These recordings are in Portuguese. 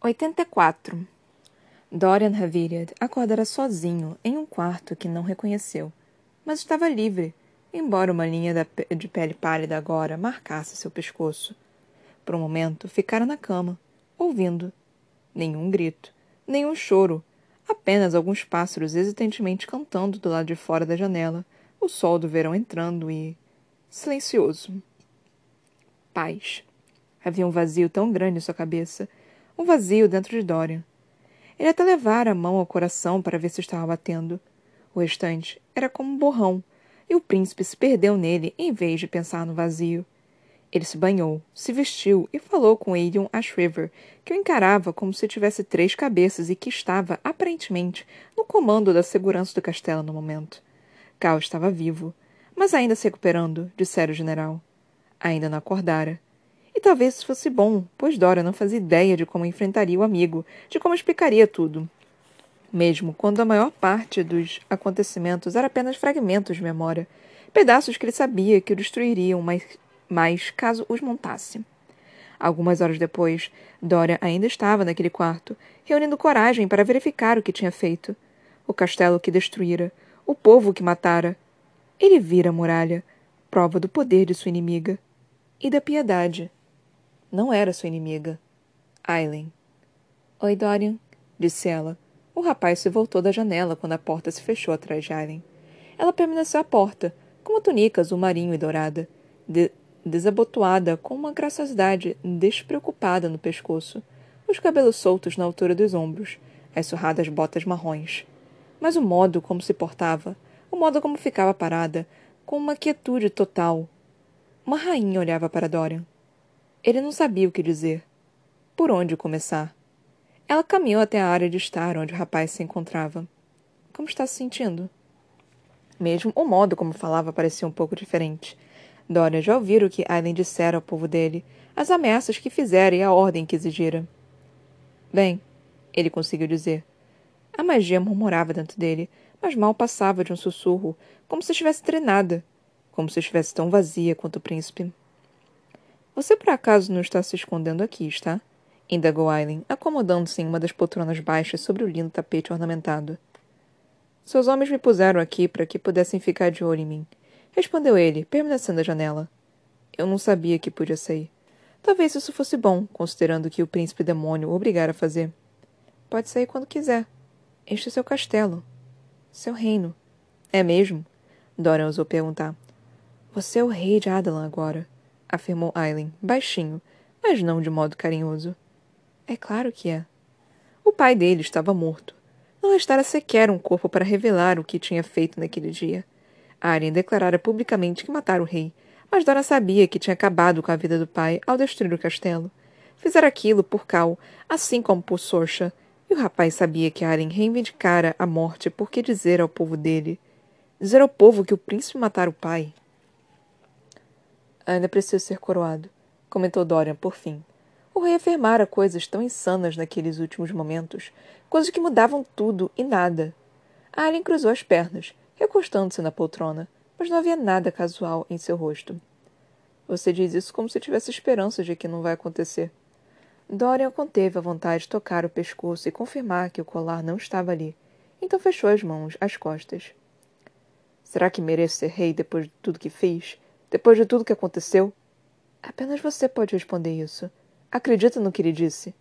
84. Dorian Haviliad acordara sozinho em um quarto que não reconheceu, mas estava livre, embora uma linha de pele pálida agora marcasse seu pescoço. Por um momento ficara na cama, ouvindo. Nenhum grito, nenhum choro, apenas alguns pássaros hesitantemente cantando do lado de fora da janela, o sol do verão entrando e. silencioso. Paz. Havia um vazio tão grande em sua cabeça um vazio dentro de Dorian. Ele até levara a mão ao coração para ver se estava batendo. O restante era como um borrão, e o príncipe se perdeu nele em vez de pensar no vazio. Ele se banhou, se vestiu e falou com Aelion Ashriver, que o encarava como se tivesse três cabeças e que estava, aparentemente, no comando da segurança do castelo no momento. Cal estava vivo, mas ainda se recuperando, dissera o general. Ainda não acordara. Talvez isso fosse bom, pois Dora não fazia ideia de como enfrentaria o amigo, de como explicaria tudo. Mesmo quando a maior parte dos acontecimentos era apenas fragmentos de memória, pedaços que ele sabia que o destruiriam, mas, mas caso os montasse. Algumas horas depois, Dora ainda estava naquele quarto, reunindo coragem para verificar o que tinha feito. O castelo que destruíra, o povo que matara. Ele vira a muralha, prova do poder de sua inimiga e da piedade não era sua inimiga. Aileen. Oi, Dorian, disse ela. O rapaz se voltou da janela quando a porta se fechou atrás de Aileen. Ela permaneceu à porta, com uma túnica azul marinho e dourada, de desabotoada com uma graciosidade despreocupada no pescoço, os cabelos soltos na altura dos ombros, as surradas botas marrons. Mas o modo como se portava, o modo como ficava parada, com uma quietude total. Uma rainha olhava para Dorian. Ele não sabia o que dizer. Por onde começar? Ela caminhou até a área de estar onde o rapaz se encontrava. Como está se sentindo? Mesmo o modo como falava parecia um pouco diferente. Dória já ouvira o que Aileen dissera ao povo dele, as ameaças que fizera e a ordem que exigira. Bem, ele conseguiu dizer. A magia murmurava dentro dele, mas mal passava de um sussurro, como se estivesse treinada, como se estivesse tão vazia quanto o príncipe. Você por acaso não está se escondendo aqui, está? indagou Aileen, acomodando-se em uma das poltronas baixas sobre o lindo tapete ornamentado. Seus homens me puseram aqui para que pudessem ficar de olho em mim, respondeu ele, permanecendo à janela. Eu não sabia que podia sair. Talvez isso fosse bom, considerando que o príncipe demônio o obrigara a fazer. Pode sair quando quiser. Este é seu castelo. Seu reino. É mesmo? Dorian ousou perguntar. Você é o rei de Adalan agora afirmou Aileen, baixinho, mas não de modo carinhoso. É claro que é. O pai dele estava morto. Não restara sequer um corpo para revelar o que tinha feito naquele dia. Arya declarara publicamente que matara o rei, mas Dora sabia que tinha acabado com a vida do pai ao destruir o castelo. Fizera aquilo por Cal, assim como por Sorcha, e o rapaz sabia que Arya reivindicara a morte porque dizer ao povo dele. Dizer ao povo que o príncipe matara o pai. Ainda preciso ser coroado, comentou Dorian por fim. O rei afirmara coisas tão insanas naqueles últimos momentos, coisas que mudavam tudo e nada. Alien cruzou as pernas, recostando-se na poltrona, mas não havia nada casual em seu rosto. Você diz isso como se tivesse esperança de que não vai acontecer. Dorian conteve a vontade de tocar o pescoço e confirmar que o colar não estava ali. Então fechou as mãos às costas. Será que mereço ser rei depois de tudo que fiz? Depois de tudo que aconteceu? Apenas você pode responder isso. Acredita no que ele disse.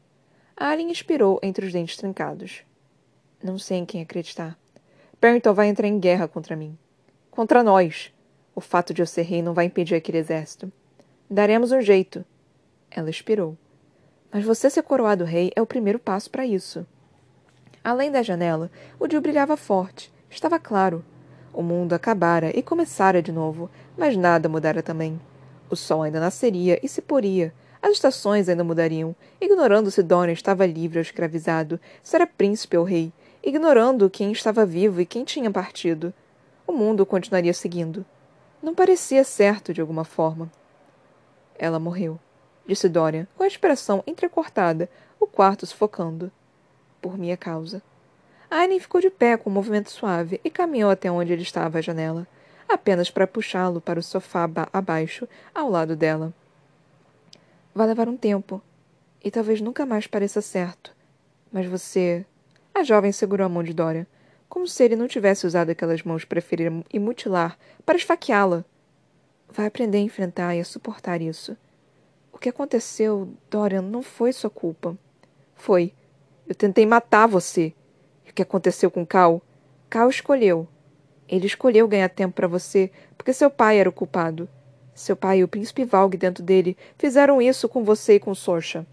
Alien expirou entre os dentes trancados. Não sei em quem acreditar. Perrington vai entrar em guerra contra mim. Contra nós. O fato de eu ser rei não vai impedir aquele exército. Daremos um jeito. Ela expirou. Mas você ser coroado rei é o primeiro passo para isso. Além da janela, o dia brilhava forte. Estava claro. O mundo acabara e começara de novo, mas nada mudara também. O sol ainda nasceria e se poria. As estações ainda mudariam, ignorando se Dorian estava livre ou escravizado, se era príncipe ou rei, ignorando quem estava vivo e quem tinha partido. O mundo continuaria seguindo. Não parecia certo de alguma forma. Ela morreu, disse Dorian, com a expressão entrecortada, o quarto sufocando. Por minha causa. Aileen ficou de pé com um movimento suave e caminhou até onde ele estava à janela, apenas para puxá-lo para o sofá abaixo, ao lado dela. Vai levar um tempo. E talvez nunca mais pareça certo. Mas você. A jovem segurou a mão de Dorian, como se ele não tivesse usado aquelas mãos para ferir e mutilar, para esfaqueá-la. Vai aprender a enfrentar e a suportar isso. O que aconteceu, Dorian, não foi sua culpa. Foi. Eu tentei matar você. O que aconteceu com Cal? Cal escolheu. Ele escolheu ganhar tempo para você porque seu pai era o culpado. Seu pai e o príncipe Valg dentro dele fizeram isso com você e com Sorcha.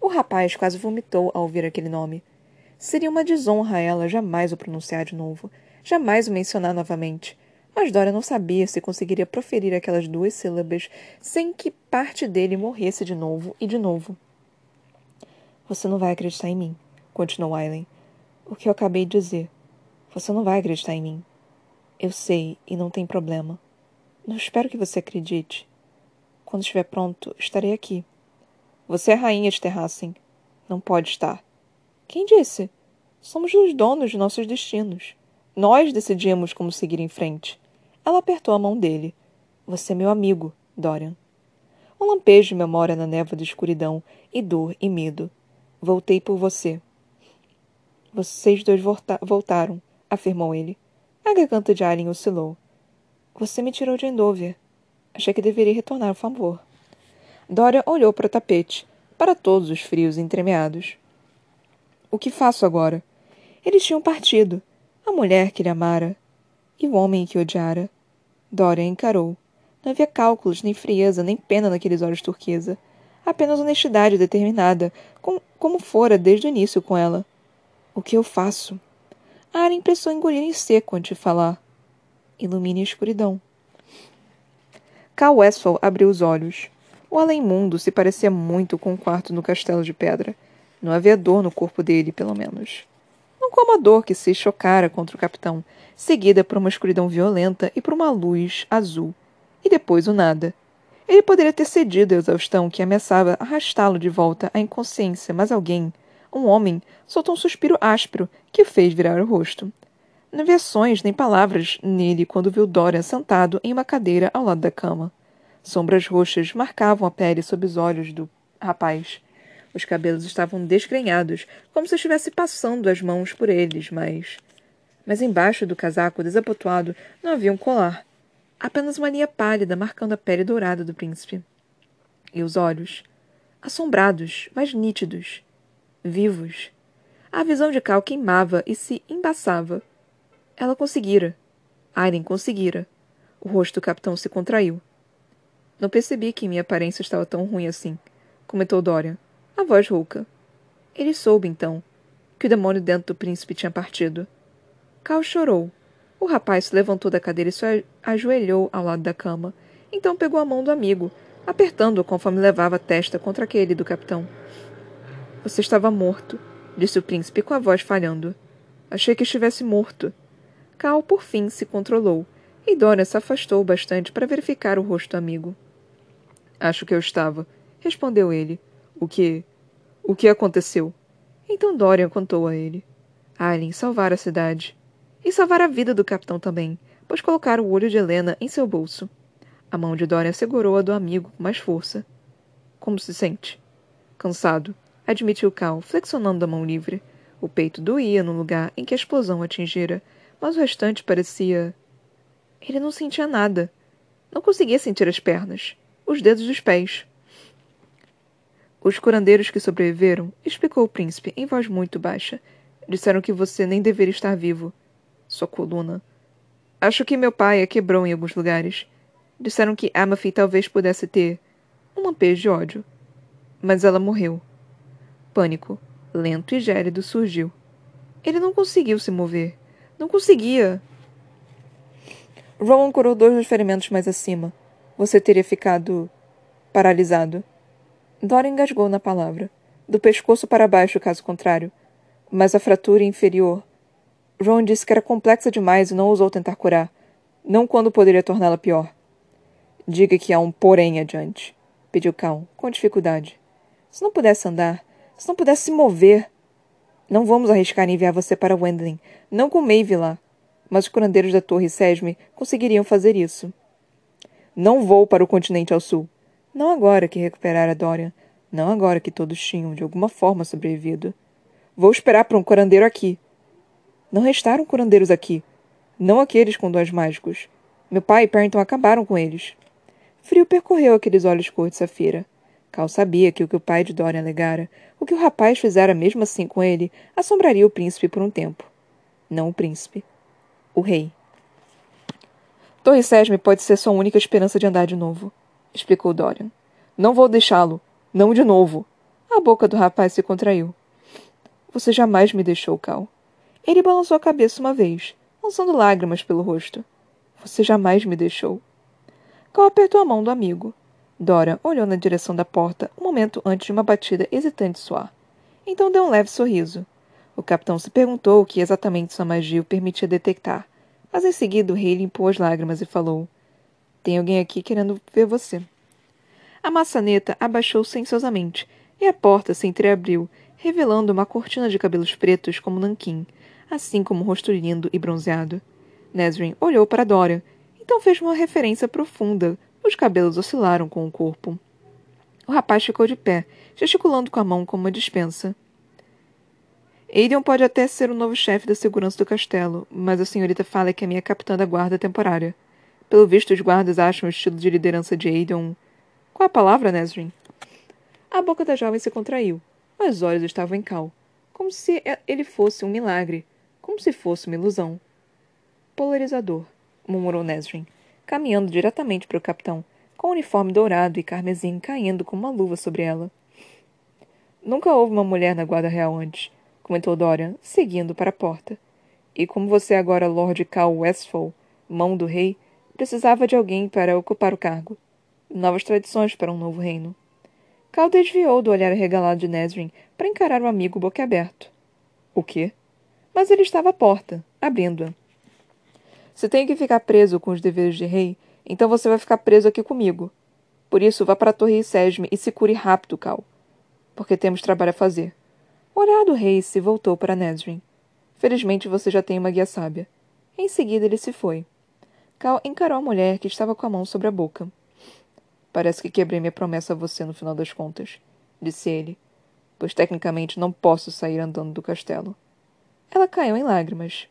O rapaz quase vomitou ao ouvir aquele nome. Seria uma desonra a ela jamais o pronunciar de novo, jamais o mencionar novamente. Mas Dora não sabia se conseguiria proferir aquelas duas sílabas sem que parte dele morresse de novo e de novo. Você não vai acreditar em mim, continuou Aileen. O que eu acabei de dizer. Você não vai acreditar em mim. Eu sei, e não tem problema. Não espero que você acredite. Quando estiver pronto, estarei aqui. Você é rainha de Terrassen. Não pode estar. Quem disse? Somos os donos de nossos destinos. Nós decidimos como seguir em frente. Ela apertou a mão dele. Você é meu amigo, Dorian. Um lampejo de memória na névoa da escuridão, e dor e medo. Voltei por você. Vocês dois volta voltaram, afirmou ele. A garganta de Alien oscilou. Você me tirou de Endover. Achei que deveria retornar o favor. Dorian olhou para o tapete, para todos os frios entremeados. O que faço agora? Eles tinham partido. A mulher que ele amara. E o homem que odiara. Dorian encarou. Não havia cálculos, nem frieza, nem pena naqueles olhos turquesa. Apenas honestidade determinada, com, como fora desde o início com ela. O que eu faço? A Aren pensou engolir em seco antes de falar. Ilumine a escuridão. Cal Westphal abriu os olhos. O além-mundo se parecia muito com o quarto no castelo de pedra. Não havia dor no corpo dele, pelo menos. Não como a dor que se chocara contra o capitão, seguida por uma escuridão violenta e por uma luz azul, e depois o nada. Ele poderia ter cedido à exaustão que ameaçava arrastá-lo de volta à inconsciência, mas alguém, um homem, soltou um suspiro áspero que o fez virar o rosto. Não havia sons nem palavras nele quando viu Dorian sentado em uma cadeira ao lado da cama. Sombras roxas marcavam a pele sob os olhos do rapaz. Os cabelos estavam desgrenhados, como se estivesse passando as mãos por eles, mas mas embaixo do casaco desabotoado não havia um colar. Apenas uma linha pálida marcando a pele dourada do príncipe. E os olhos? Assombrados, mas nítidos. Vivos. A visão de Cal queimava e se embaçava. Ela conseguira. Aileen conseguira. O rosto do capitão se contraiu. Não percebi que minha aparência estava tão ruim assim, comentou Dorian, a voz rouca. Ele soube, então, que o demônio dentro do príncipe tinha partido. Cal chorou. O rapaz se levantou da cadeira e se ajoelhou ao lado da cama. Então pegou a mão do amigo, apertando-o conforme levava a testa contra aquele do capitão. Você estava morto, disse o príncipe com a voz falhando. Achei que estivesse morto. Cal, por fim, se controlou, e Dorian se afastou bastante para verificar o rosto amigo. Acho que eu estava, respondeu ele. O que? O que aconteceu? Então Dorian contou a ele. Aileen salvara a cidade. E salvar a vida do capitão também, pois colocar o olho de Helena em seu bolso. A mão de Dorian segurou a do amigo com mais força. Como se sente? Cansado, admitiu Cal, flexionando a mão livre. O peito doía no lugar em que a explosão atingira, mas o restante parecia. Ele não sentia nada. Não conseguia sentir as pernas, os dedos dos pés. Os curandeiros que sobreviveram, explicou o príncipe em voz muito baixa, disseram que você nem deveria estar vivo sua coluna. Acho que meu pai a quebrou em alguns lugares. Disseram que Amafy talvez pudesse ter um lampejo de ódio. Mas ela morreu. Pânico, lento e gélido, surgiu. Ele não conseguiu se mover. Não conseguia. Rowan curou dois dos ferimentos mais acima. Você teria ficado paralisado. Dora engasgou na palavra. Do pescoço para baixo, caso contrário. Mas a fratura inferior Ron disse que era complexa demais e não ousou tentar curar, não quando poderia torná-la pior. Diga que há um porém adiante, pediu Cal, com dificuldade. Se não pudesse andar, se não pudesse se mover. Não vamos arriscar enviar você para Wendling, não com Maeve lá. Mas os curandeiros da Torre Sesme conseguiriam fazer isso. Não vou para o continente ao sul. Não agora que recuperara Dorian. Não agora que todos tinham, de alguma forma, sobrevivido. Vou esperar por um curandeiro aqui. Não restaram curandeiros aqui. Não aqueles com dons mágicos. Meu pai e Perrington acabaram com eles. Frio percorreu aqueles olhos cor de safira. Cal sabia que o que o pai de Dorian alegara, o que o rapaz fizera mesmo assim com ele, assombraria o príncipe por um tempo. Não o príncipe. O rei. Torre Sesme pode ser sua única esperança de andar de novo, explicou Dorian. Não vou deixá-lo. Não de novo. A boca do rapaz se contraiu. Você jamais me deixou, Cal. Ele balançou a cabeça uma vez, lançando lágrimas pelo rosto. Você jamais me deixou. Cal apertou a mão do amigo. Dora olhou na direção da porta um momento antes de uma batida hesitante soar. Então deu um leve sorriso. O capitão se perguntou o que exatamente sua magia o permitia detectar, mas em seguida o rei limpou as lágrimas e falou: Tem alguém aqui querendo ver você. A maçaneta abaixou silenciosamente e a porta se entreabriu, revelando uma cortina de cabelos pretos como nanquim, assim como um rosto lindo e bronzeado. Nesrin olhou para Dorian, então fez uma referência profunda. Os cabelos oscilaram com o corpo. O rapaz ficou de pé, gesticulando com a mão como uma dispensa. Aiden pode até ser o novo chefe da segurança do castelo, mas a senhorita fala que é minha capitã da guarda temporária. Pelo visto, os guardas acham o estilo de liderança de Aiden qual a palavra, Nesrin? A boca da jovem se contraiu, mas os olhos estavam em cal, como se ele fosse um milagre, como se fosse uma ilusão. Polarizador, murmurou Nesrin, caminhando diretamente para o capitão, com o uniforme dourado e carmesim caindo como uma luva sobre ela. Nunca houve uma mulher na guarda real antes, comentou Dorian, seguindo para a porta. E como você é agora Lord Cal Westfall, mão do rei, precisava de alguém para ocupar o cargo novas tradições para um novo reino. Cal desviou do olhar regalado de Nesrin para encarar o amigo boquiaberto. O quê? Mas ele estava à porta, abrindo-a. Se tem que ficar preso com os deveres de rei, então você vai ficar preso aqui comigo. Por isso, vá para a torre Sesme e se cure rápido, Cal. Porque temos trabalho a fazer. O olhar do rei se voltou para Nesrin. Felizmente você já tem uma guia sábia. Em seguida ele se foi. Cal encarou a mulher que estava com a mão sobre a boca. Parece que quebrei minha promessa a você no final das contas, disse ele, pois tecnicamente não posso sair andando do castelo. Ela caiu em lágrimas.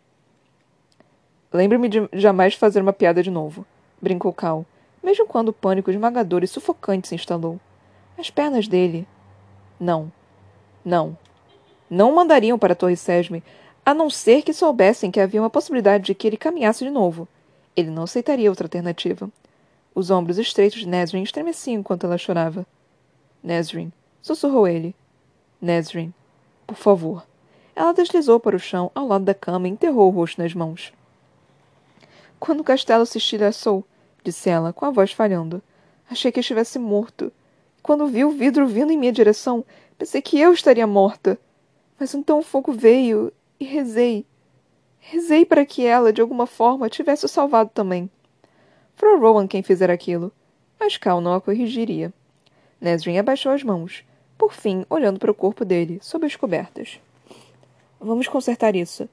Lembre-me de jamais fazer uma piada de novo, brincou Cal, mesmo quando o pânico esmagador e sufocante se instalou. As pernas dele. Não. Não. Não o mandariam para a Torre Sesme, a não ser que soubessem que havia uma possibilidade de que ele caminhasse de novo. Ele não aceitaria outra alternativa. Os ombros estreitos de Nesrin estremeciam enquanto ela chorava. Nesrin, sussurrou ele. Nesrin, por favor. Ela deslizou para o chão ao lado da cama e enterrou o rosto nas mãos. Quando o castelo se estilhaçou, disse ela, com a voz falhando, achei que estivesse morto. Quando vi o vidro vindo em minha direção, pensei que eu estaria morta. Mas então o fogo veio e rezei. Rezei para que ela, de alguma forma, tivesse o salvado também. Foi Rowan quem fizera aquilo, mas Cal não a corrigiria. Nesrin abaixou as mãos, por fim olhando para o corpo dele, sob as cobertas. Vamos consertar isso.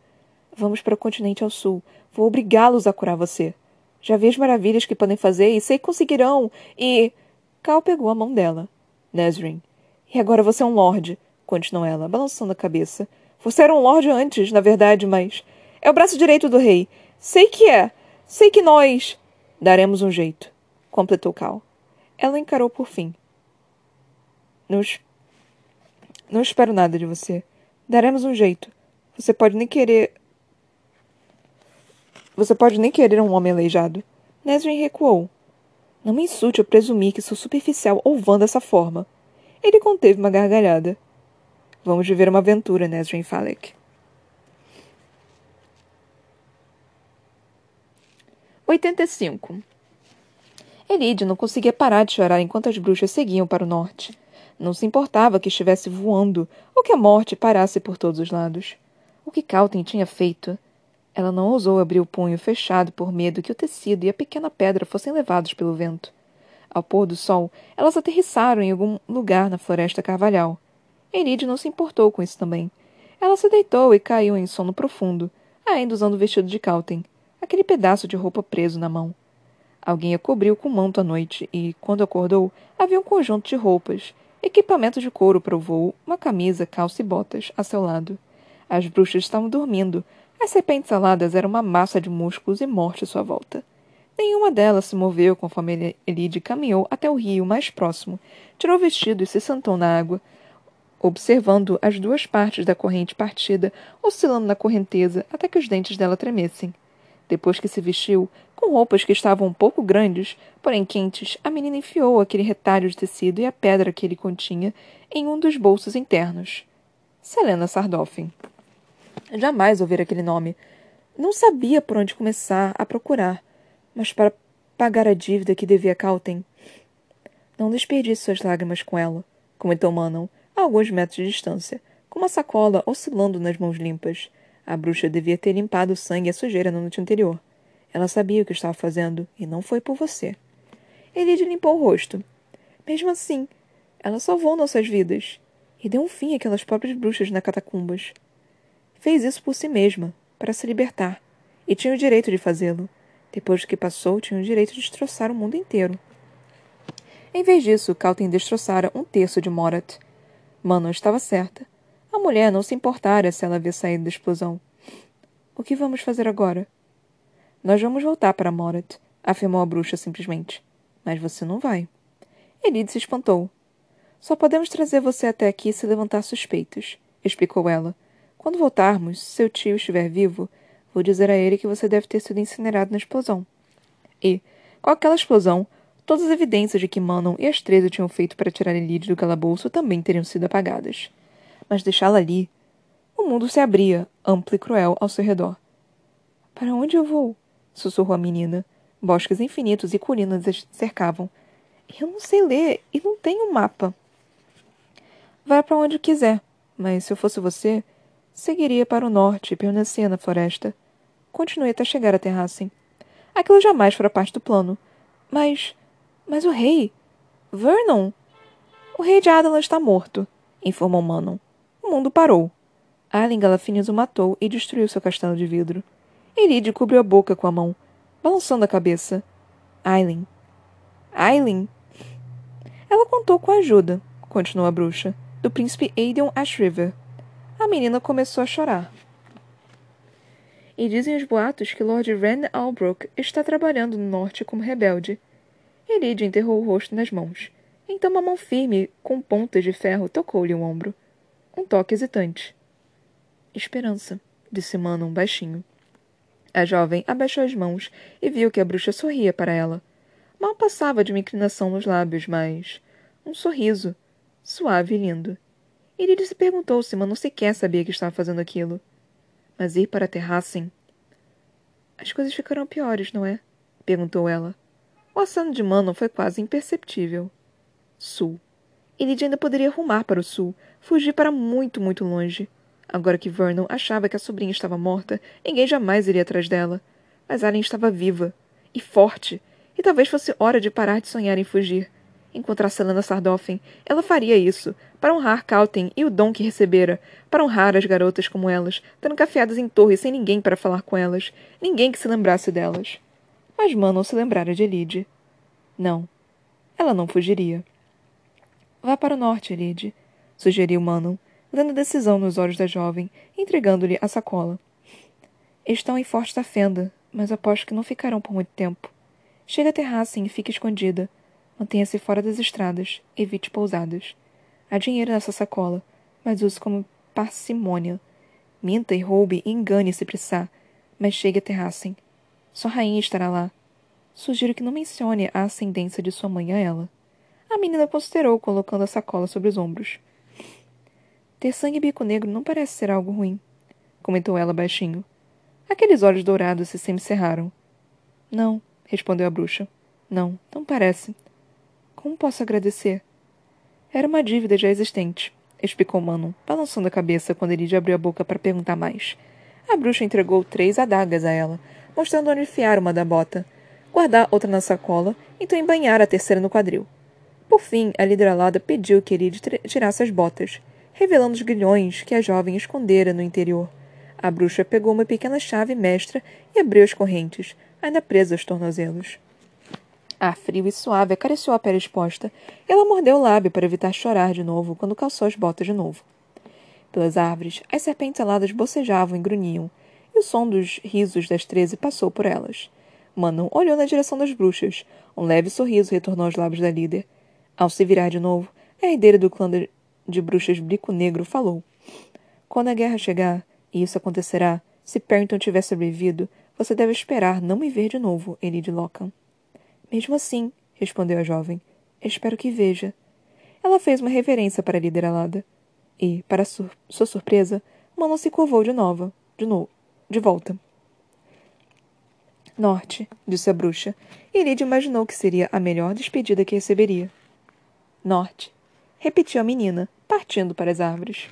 Vamos para o continente ao sul. Vou obrigá-los a curar você. Já vi as maravilhas que podem fazer e sei que conseguirão. E. Cal pegou a mão dela. Nesrin. E agora você é um lorde, continuou ela, balançando a cabeça. Você era um lorde antes, na verdade, mas. É o braço direito do rei. Sei que é. Sei que nós. Daremos um jeito, completou Cal. Ela encarou por fim. Não, não espero nada de você. Daremos um jeito. Você pode nem querer. Você pode nem querer um homem aleijado. Nesrin recuou. Não me insulte eu presumir que sou superficial ou vã dessa forma. Ele conteve uma gargalhada. Vamos viver uma aventura, Nesrin Falek. 85. Elide não conseguia parar de chorar enquanto as bruxas seguiam para o norte. Não se importava que estivesse voando ou que a morte parasse por todos os lados. O que Calten tinha feito? Ela não ousou abrir o punho fechado por medo que o tecido e a pequena pedra fossem levados pelo vento. Ao pôr do sol, elas aterrissaram em algum lugar na floresta carvalhal. Elide não se importou com isso também. Ela se deitou e caiu em sono profundo, ainda usando o vestido de Calten aquele pedaço de roupa preso na mão. Alguém a cobriu com manto à noite e, quando acordou, havia um conjunto de roupas, equipamento de couro para o voo, uma camisa, calça e botas a seu lado. As bruxas estavam dormindo. As serpentes aladas eram uma massa de músculos e morte à sua volta. Nenhuma delas se moveu conforme Elide caminhou até o rio mais próximo, tirou o vestido e se sentou na água, observando as duas partes da corrente partida oscilando na correnteza até que os dentes dela tremessem. Depois que se vestiu, com roupas que estavam um pouco grandes, porém quentes, a menina enfiou aquele retalho de tecido e a pedra que ele continha em um dos bolsos internos. Selena Sardoffin. Jamais ouvira aquele nome. Não sabia por onde começar a procurar, mas para pagar a dívida que devia Calten. Não desperdice suas lágrimas com ela, comentou Manon, a alguns metros de distância, com uma sacola oscilando nas mãos limpas. A bruxa devia ter limpado o sangue e a sujeira na noite anterior. Ela sabia o que estava fazendo, e não foi por você. Elide limpou o rosto. Mesmo assim, ela salvou nossas vidas e deu um fim àquelas pobres bruxas na catacumbas. Fez isso por si mesma, para se libertar, e tinha o direito de fazê-lo. Depois do que passou, tinha o direito de destroçar o mundo inteiro. Em vez disso, Calten destroçara um terço de Morat. Manon estava certa. A mulher não se importara se ela havia saído da explosão. O que vamos fazer agora? Nós vamos voltar para Morat, afirmou a bruxa simplesmente. Mas você não vai. Elide se espantou. Só podemos trazer você até aqui se levantar suspeitos, explicou ela. Quando voltarmos, se seu tio estiver vivo, vou dizer a ele que você deve ter sido incinerado na explosão. E, com aquela explosão, todas as evidências de que Manon e as treze tinham feito para tirar Elide do calabouço também teriam sido apagadas mas deixá-la ali. O mundo se abria, amplo e cruel, ao seu redor. Para onde eu vou? sussurrou a menina. Bosques infinitos e colinas as cercavam. Eu não sei ler e não tenho mapa. Vá para onde quiser, mas se eu fosse você, seguiria para o norte e permanecia na floresta. Continue até chegar a Terrassen. Aquilo jamais fora parte do plano. Mas. Mas o rei. Vernon! O rei de Adalan está morto, informou Manon mundo parou. Alien Galafinhas o matou e destruiu seu castelo de vidro. Elide cobriu a boca com a mão, balançando a cabeça. Aileen. Aileen? Ela contou com a ajuda, continuou a bruxa, do príncipe Aiden Ashriver. A menina começou a chorar. E dizem os boatos que Lord Ren Albrook está trabalhando no norte como rebelde. Elide enterrou o rosto nas mãos. Então uma mão firme, com pontas de ferro, tocou-lhe o ombro um toque hesitante. Esperança, disse Manon baixinho. A jovem abaixou as mãos e viu que a bruxa sorria para ela. Mal passava de uma inclinação nos lábios, mas. um sorriso, suave e lindo. Irid se perguntou se Manon sequer sabia que estava fazendo aquilo. Mas ir para Terrassen. As coisas ficarão piores, não é? perguntou ela. O aceno de Manon foi quase imperceptível. Sul. Irid ainda poderia rumar para o sul, Fugi para muito, muito longe. Agora que Vernon achava que a sobrinha estava morta, ninguém jamais iria atrás dela. Mas Alien estava viva. E forte. E talvez fosse hora de parar de sonhar em fugir. Encontrar Selena Sardoffen, ela faria isso, para honrar Calten e o dom que recebera, para honrar as garotas como elas, trancafiadas em torres sem ninguém para falar com elas, ninguém que se lembrasse delas. Mas Manon se lembrara de Elide. Não. Ela não fugiria. Vá para o norte, Elide sugeriu Manon, dando decisão nos olhos da jovem, entregando-lhe a sacola. Estão em Forte da Fenda, mas aposto que não ficarão por muito tempo. Chegue à terraça e fique escondida. Mantenha-se fora das estradas. Evite pousadas. Há dinheiro nessa sacola, mas use como parcimônia. Minta e roube e engane se precisar, mas chegue a Terrassen. Sua rainha estará lá. Sugiro que não mencione a ascendência de sua mãe a ela. A menina considerou, colocando a sacola sobre os ombros. Ter sangue e bico negro não parece ser algo ruim, comentou ela baixinho. Aqueles olhos dourados se semicerraram. Não, respondeu a bruxa. Não, não parece. Como posso agradecer? Era uma dívida já existente, explicou Manon, balançando a cabeça quando ele abriu a boca para perguntar mais. A bruxa entregou três adagas a ela, mostrando onde enfiar uma da bota, guardar outra na sacola, então embanhar a terceira no quadril. Por fim, a lideralada pediu que ele tirasse as botas, revelando os grilhões que a jovem escondera no interior. A bruxa pegou uma pequena chave mestra e abriu as correntes, ainda presas aos tornozelos. Ar frio e suave acariciou a pele exposta, ela mordeu o lábio para evitar chorar de novo quando calçou as botas de novo. Pelas árvores, as serpentes aladas bocejavam e grunhiam, e o som dos risos das treze passou por elas. Manon olhou na direção das bruxas. Um leve sorriso retornou aos lábios da líder. Ao se virar de novo, a herdeira do clã de, bruxas Blico Negro falou. Quando a guerra chegar, e isso acontecerá, se Perrington tiver sobrevivido, você deve esperar não me ver de novo, Elide Lockham. Mesmo assim, respondeu a jovem, espero que veja. Ela fez uma reverência para a líder alada. E, para sur sua surpresa, Manon se curvou de novo, de novo, de volta. Norte, disse a bruxa, e Lid imaginou que seria a melhor despedida que receberia. Norte, repetiu a menina, partindo para as árvores.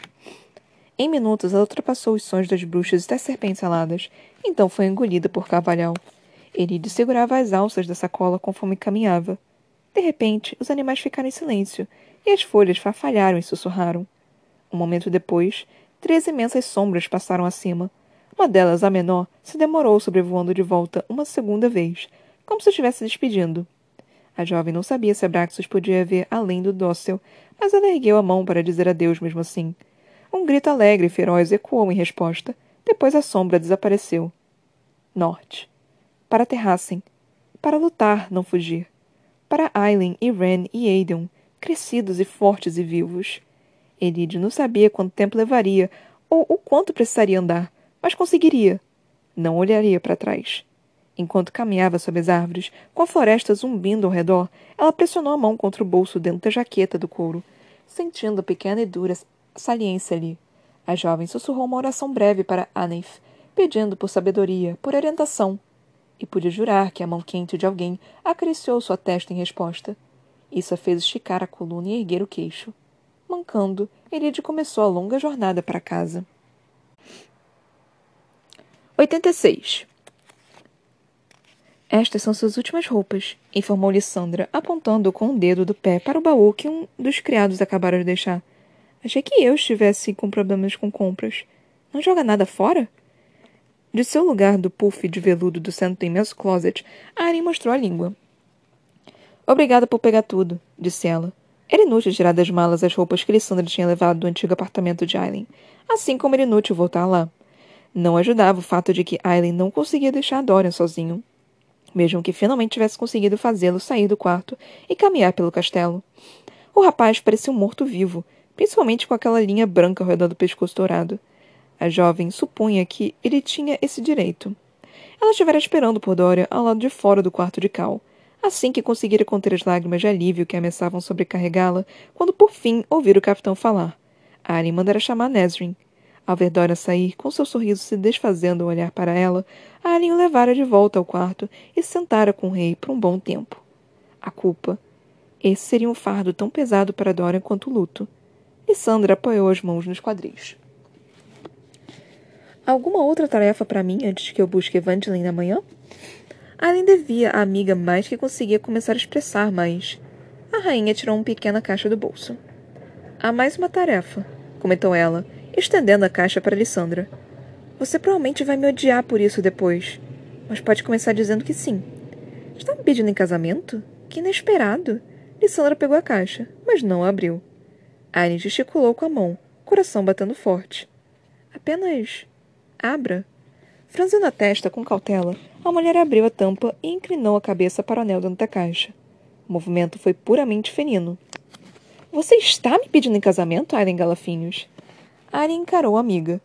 Em minutos, ela ultrapassou os sons das bruxas e das serpentes aladas, então foi engolida por Cavalhal. Elide segurava as alças da sacola conforme caminhava. De repente, os animais ficaram em silêncio, e as folhas farfalharam e sussurraram. Um momento depois, três imensas sombras passaram acima. Uma delas, a menor, se demorou sobrevoando de volta uma segunda vez, como se estivesse despedindo. A jovem não sabia se Abraxos podia ver além do dócil, mas ela ergueu a mão para dizer adeus mesmo assim. Um grito alegre e feroz ecoou em resposta. Depois a sombra desapareceu. Norte. Para Terrassen. Para lutar, não fugir. Para Aileen e Ren e Aidan, crescidos e fortes e vivos. Elide não sabia quanto tempo levaria ou o quanto precisaria andar, mas conseguiria. Não olharia para trás. Enquanto caminhava sob as árvores, com a floresta zumbindo ao redor, ela pressionou a mão contra o bolso dentro da jaqueta do couro, sentindo a pequena e dura saliência ali. A jovem sussurrou uma oração breve para Anif, pedindo por sabedoria, por orientação. E pude jurar que a mão quente de alguém acariciou sua testa em resposta. Isso a fez esticar a coluna e erguer o queixo. Mancando, Elide começou a longa jornada para casa. 86. Estas são suas últimas roupas, informou Lissandra, apontando com o dedo do pé para o baú que um dos criados acabara de deixar. Achei que eu estivesse com problemas com compras. Não joga nada fora? De seu lugar do puff de veludo do do imenso closet, Aren mostrou a língua. Obrigada por pegar tudo, disse ela. Era inútil tirar das malas as roupas que Lissandra tinha levado do antigo apartamento de Aileen, assim como era inútil voltar lá. Não ajudava o fato de que Aileen não conseguia deixar Dorian sozinho, mesmo que finalmente tivesse conseguido fazê-lo sair do quarto e caminhar pelo castelo. O rapaz parecia um morto-vivo, principalmente com aquela linha branca ao redor do pescoço dourado. A jovem supunha que ele tinha esse direito. Ela estivera esperando por Dória ao lado de fora do quarto de Cal, assim que conseguira conter as lágrimas de alívio que ameaçavam sobrecarregá-la, quando por fim ouvira o capitão falar. Arya mandara chamar Nesrin. Ao ver Dora sair, com seu sorriso se desfazendo ao olhar para ela, Arya o levara de volta ao quarto e sentara com o rei por um bom tempo. A culpa. Esse seria um fardo tão pesado para Dora quanto o luto e Sandra apoiou as mãos nos quadris. Alguma outra tarefa para mim antes que eu busque Evangeline amanhã? Além devia à amiga mais que conseguia começar a expressar mais. A rainha tirou uma pequena caixa do bolso. Há mais uma tarefa, comentou ela, estendendo a caixa para Lissandra. Você provavelmente vai me odiar por isso depois, mas pode começar dizendo que sim. Está me pedindo em casamento? Que inesperado! Lissandra pegou a caixa, mas não a abriu. Aren gesticulou com a mão, coração batendo forte. Apenas. Abra. Franzindo a testa com cautela, a mulher abriu a tampa e inclinou a cabeça para o anel dentro da caixa. O movimento foi puramente felino. Você está me pedindo em casamento, Aileen Galafinhos? Aren encarou a amiga.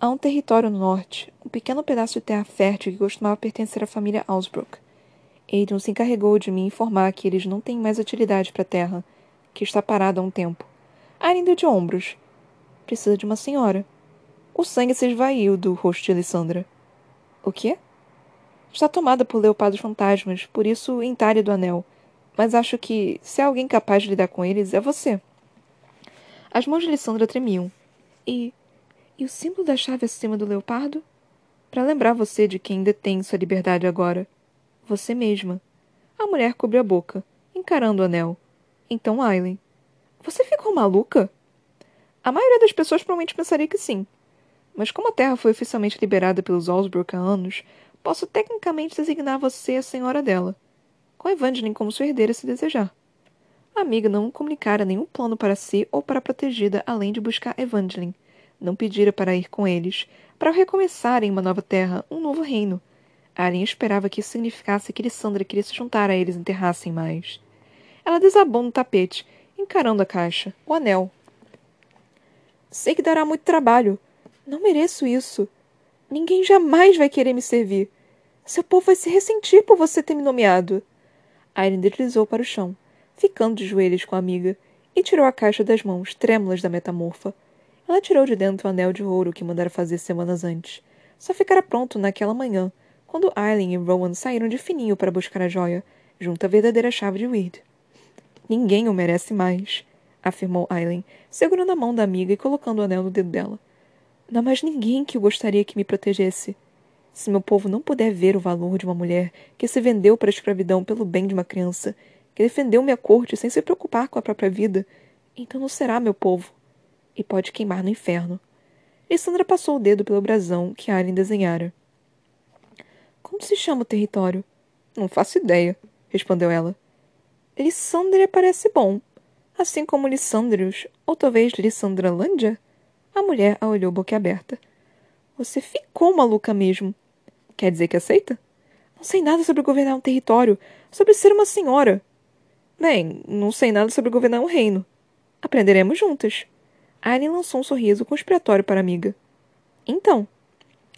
Há um território no norte, um pequeno pedaço de terra fértil que costumava pertencer à família Ausbrook. Aiden se encarregou de me informar que eles não têm mais utilidade para a terra, que está parada há um tempo. Ainda de ombros. Precisa de uma senhora. O sangue se esvaiu do rosto de Alessandra. O quê? Está tomada por leopardos fantasmas, por isso entalhe do anel. Mas acho que, se há alguém capaz de lidar com eles, é você. As mãos de Alessandra tremiam. E. E o símbolo da chave acima do leopardo? Para lembrar você de quem detém sua liberdade agora. Você mesma. A mulher cobriu a boca, encarando o anel. Então Aileen. Você ficou maluca? A maioria das pessoas provavelmente pensaria que sim. Mas como a Terra foi oficialmente liberada pelos Allsbrook há anos, posso tecnicamente designar você a senhora dela. com Evangeline como sua herdeira se desejar. A amiga não comunicara nenhum plano para si ou para a protegida, além de buscar Evangeline. Não pedira para ir com eles, para recomeçarem uma nova terra, um novo reino. Arya esperava que isso significasse que Lissandra queria se juntar a eles e enterrassem mais. Ela desabou no tapete, encarando a caixa, o anel. Sei que dará muito trabalho. Não mereço isso. Ninguém jamais vai querer me servir. Seu povo vai se ressentir por você ter me nomeado. Aileen deslizou para o chão, ficando de joelhos com a amiga, e tirou a caixa das mãos trêmulas da metamorfa. Ela tirou de dentro o anel de ouro que mandara fazer semanas antes. Só ficara pronto naquela manhã, quando Aileen e Rowan saíram de fininho para buscar a joia, junto à verdadeira chave de Weird. Ninguém o merece mais, afirmou Aileen, segurando a mão da amiga e colocando o anel no dedo dela. Não há mais ninguém que eu gostaria que me protegesse. Se meu povo não puder ver o valor de uma mulher que se vendeu para a escravidão pelo bem de uma criança, que defendeu minha corte sem se preocupar com a própria vida, então não será meu povo. E pode queimar no inferno. Lissandra passou o dedo pelo brasão que Aileen desenhara. Como se chama o território? Não faço ideia, respondeu ela. Lissandria parece bom. Assim como Lissandrius, ou talvez Lissandralândia? A mulher a olhou boquiaberta. Você ficou maluca mesmo. Quer dizer que aceita? Não sei nada sobre governar um território, sobre ser uma senhora. Bem, não sei nada sobre governar um reino. Aprenderemos juntas. Aileen lançou um sorriso conspiratório para a amiga. Então.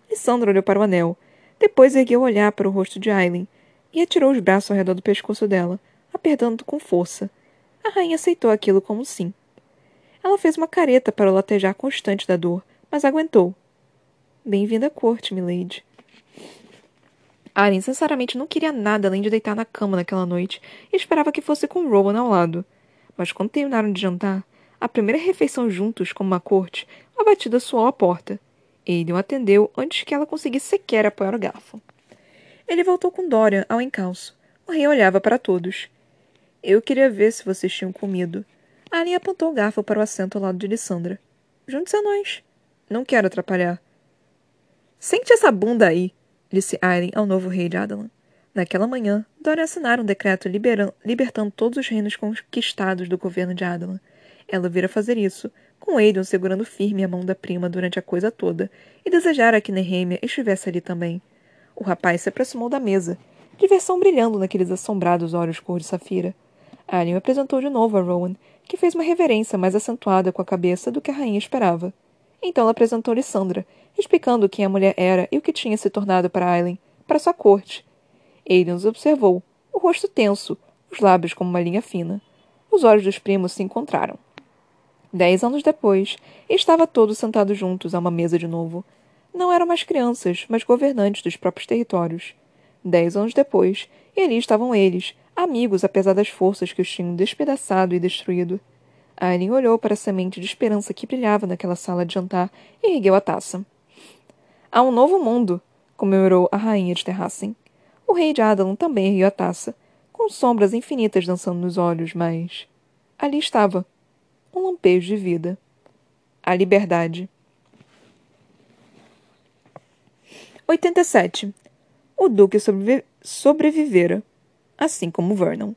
Lissandra olhou para o anel. Depois ergueu o olhar para o rosto de Aileen e atirou os braços ao redor do pescoço dela, apertando com força. A rainha aceitou aquilo como sim. Ela fez uma careta para o latejar constante da dor, mas aguentou. Bem-vinda à corte, milady. Aren sinceramente não queria nada além de deitar na cama naquela noite e esperava que fosse com Rowan ao lado. Mas quando terminaram de jantar, a primeira refeição juntos como uma corte, a batida soou à porta. Aiden o atendeu antes que ela conseguisse sequer apoiar o garfo. Ele voltou com Dorian ao encalço. O rei olhava para todos. Eu queria ver se vocês tinham comido. Alien apontou o garfo para o assento ao lado de Lissandra. Junte-se a nós. Não quero atrapalhar. Sente essa bunda aí, disse Aileen ao novo rei de Adalan. Naquela manhã, Dora assinara um decreto libertando todos os reinos conquistados do governo de Adalan. Ela vira fazer isso, com Aidon segurando firme a mão da prima durante a coisa toda, e desejara que Nehemia estivesse ali também. O rapaz se aproximou da mesa, diversão brilhando naqueles assombrados olhos cor de safira. Alien apresentou de novo a Rowan, que fez uma reverência mais acentuada com a cabeça do que a rainha esperava. Então ela apresentou Lissandra, explicando quem a mulher era e o que tinha se tornado para Aileen, para sua corte. Aiden os observou, o rosto tenso, os lábios como uma linha fina. Os olhos dos primos se encontraram. Dez anos depois, estava todos sentados juntos a uma mesa de novo. Não eram mais crianças, mas governantes dos próprios territórios. Dez anos depois, e ali estavam eles, amigos apesar das forças que os tinham despedaçado e destruído. Aileen olhou para a semente de esperança que brilhava naquela sala de jantar e ergueu a taça. Há um novo mundo, comemorou a rainha de Terrassen. O rei de Adalon também ergueu a taça, com sombras infinitas dançando nos olhos, mas. Ali estava. Um lampejo de vida. A liberdade. 87. O Duque sobrevi sobrevivera assim como Vernon.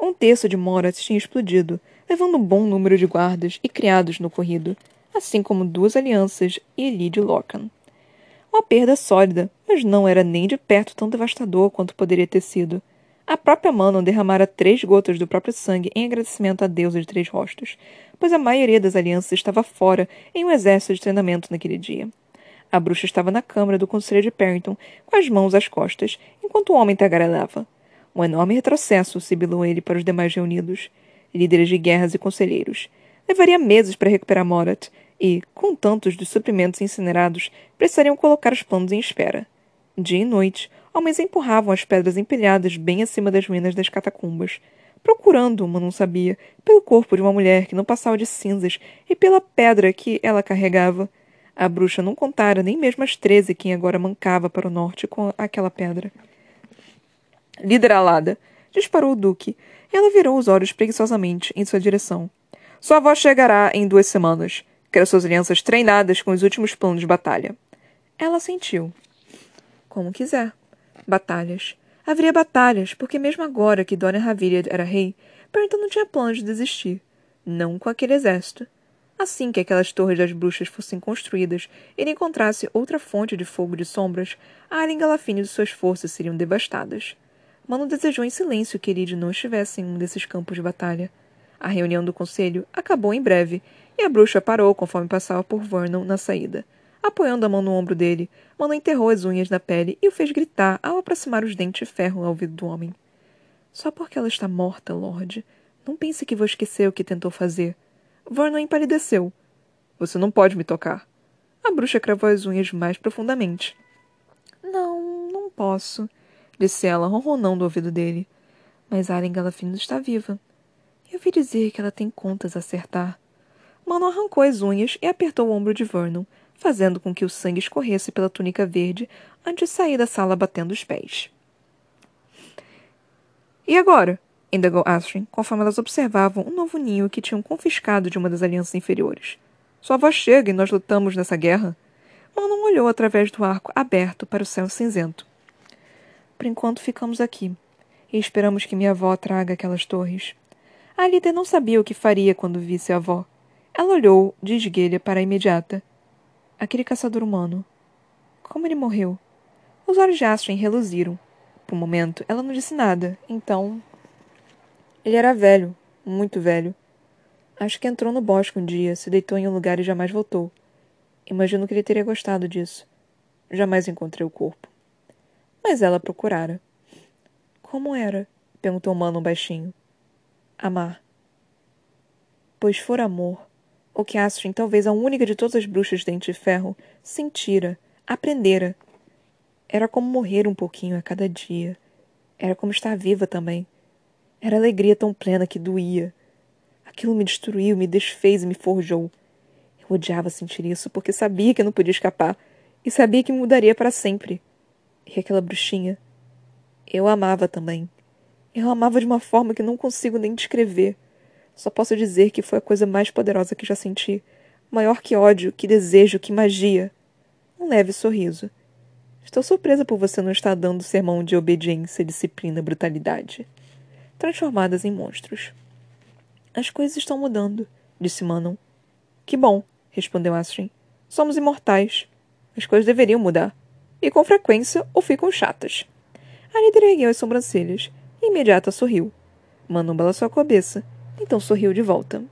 Um terço de Morat tinha explodido, levando um bom número de guardas e criados no corrido, assim como duas alianças e Eli de. Uma perda sólida, mas não era nem de perto tão devastador quanto poderia ter sido. A própria Manon derramara três gotas do próprio sangue em agradecimento à deusa de três rostos, pois a maioria das alianças estava fora em um exército de treinamento naquele dia. A bruxa estava na câmara do conselho de Perrington, com as mãos às costas, enquanto o homem tagarelava. Um enorme retrocesso, sibilou ele para os demais reunidos, líderes de guerras e conselheiros. Levaria meses para recuperar Morat, e, com tantos dos suprimentos incinerados, precisariam colocar os planos em espera. Dia e noite, homens empurravam as pedras empilhadas bem acima das ruínas das catacumbas, procurando, uma não sabia, pelo corpo de uma mulher que não passava de cinzas e pela pedra que ela carregava. A bruxa não contara nem mesmo as treze quem agora mancava para o norte com aquela pedra. Líder alada, disparou o Duque. Ela virou os olhos preguiçosamente em sua direção. Sua avó chegará em duas semanas. Quero suas alianças treinadas com os últimos planos de batalha. Ela sentiu. Como quiser. Batalhas. Haveria batalhas, porque mesmo agora que Dorian Haviriad era rei, Perrington não tinha plano de desistir. Não com aquele exército. Assim que aquelas torres das bruxas fossem construídas ele encontrasse outra fonte de fogo de sombras, a Galafine e suas forças seriam devastadas. Mano desejou em silêncio que Elide não estivesse em um desses campos de batalha. A reunião do conselho acabou em breve, e a bruxa parou conforme passava por Vernon na saída. Apoiando a mão no ombro dele, Mano enterrou as unhas na pele e o fez gritar ao aproximar os dentes de ferro ao ouvido do homem. Só porque ela está morta, Lorde. Não pense que vou esquecer o que tentou fazer. Vernon empalideceu. Você não pode me tocar. A bruxa cravou as unhas mais profundamente. Não, não posso, disse ela, ronronando o ouvido dele. Mas Aren Galafino está viva. Eu vi dizer que ela tem contas a acertar. Mano arrancou as unhas e apertou o ombro de Vernon, fazendo com que o sangue escorresse pela túnica verde antes de sair da sala batendo os pés. E agora? indagou Astrid, conforme elas observavam um novo ninho que tinham confiscado de uma das alianças inferiores. Sua avó chega e nós lutamos nessa guerra. Manon olhou através do arco aberto para o céu cinzento. Por enquanto ficamos aqui, e esperamos que minha avó traga aquelas torres. A líder não sabia o que faria quando visse a avó. Ela olhou de esguelha para a imediata. Aquele caçador humano. Como ele morreu? Os olhos de Astrid reluziram. Por um momento, ela não disse nada, então ele era velho, muito velho. Acho que entrou no bosque um dia, se deitou em um lugar e jamais voltou. Imagino que ele teria gostado disso. Jamais encontrei o corpo. Mas ela procurara. Como era? perguntou Manon baixinho. Amar. Pois for amor, o que Astrid, talvez a única de todas as bruxas de dente de ferro, sentira, aprendera. Era como morrer um pouquinho a cada dia. Era como estar viva também. Era alegria tão plena que doía. Aquilo me destruiu, me desfez e me forjou. Eu odiava sentir isso porque sabia que não podia escapar e sabia que mudaria para sempre. E aquela bruxinha. Eu amava também. Eu amava de uma forma que não consigo nem descrever. Só posso dizer que foi a coisa mais poderosa que já senti. Maior que ódio, que desejo, que magia. Um leve sorriso. Estou surpresa por você não estar dando sermão de obediência, disciplina, brutalidade transformadas em monstros. As coisas estão mudando, disse Manon. Que bom, respondeu Astrid. Somos imortais. As coisas deveriam mudar. E com frequência ou ficam chatas. A líder ergueu as sobrancelhas e imediata sorriu. Manon balançou a cabeça, então sorriu de volta.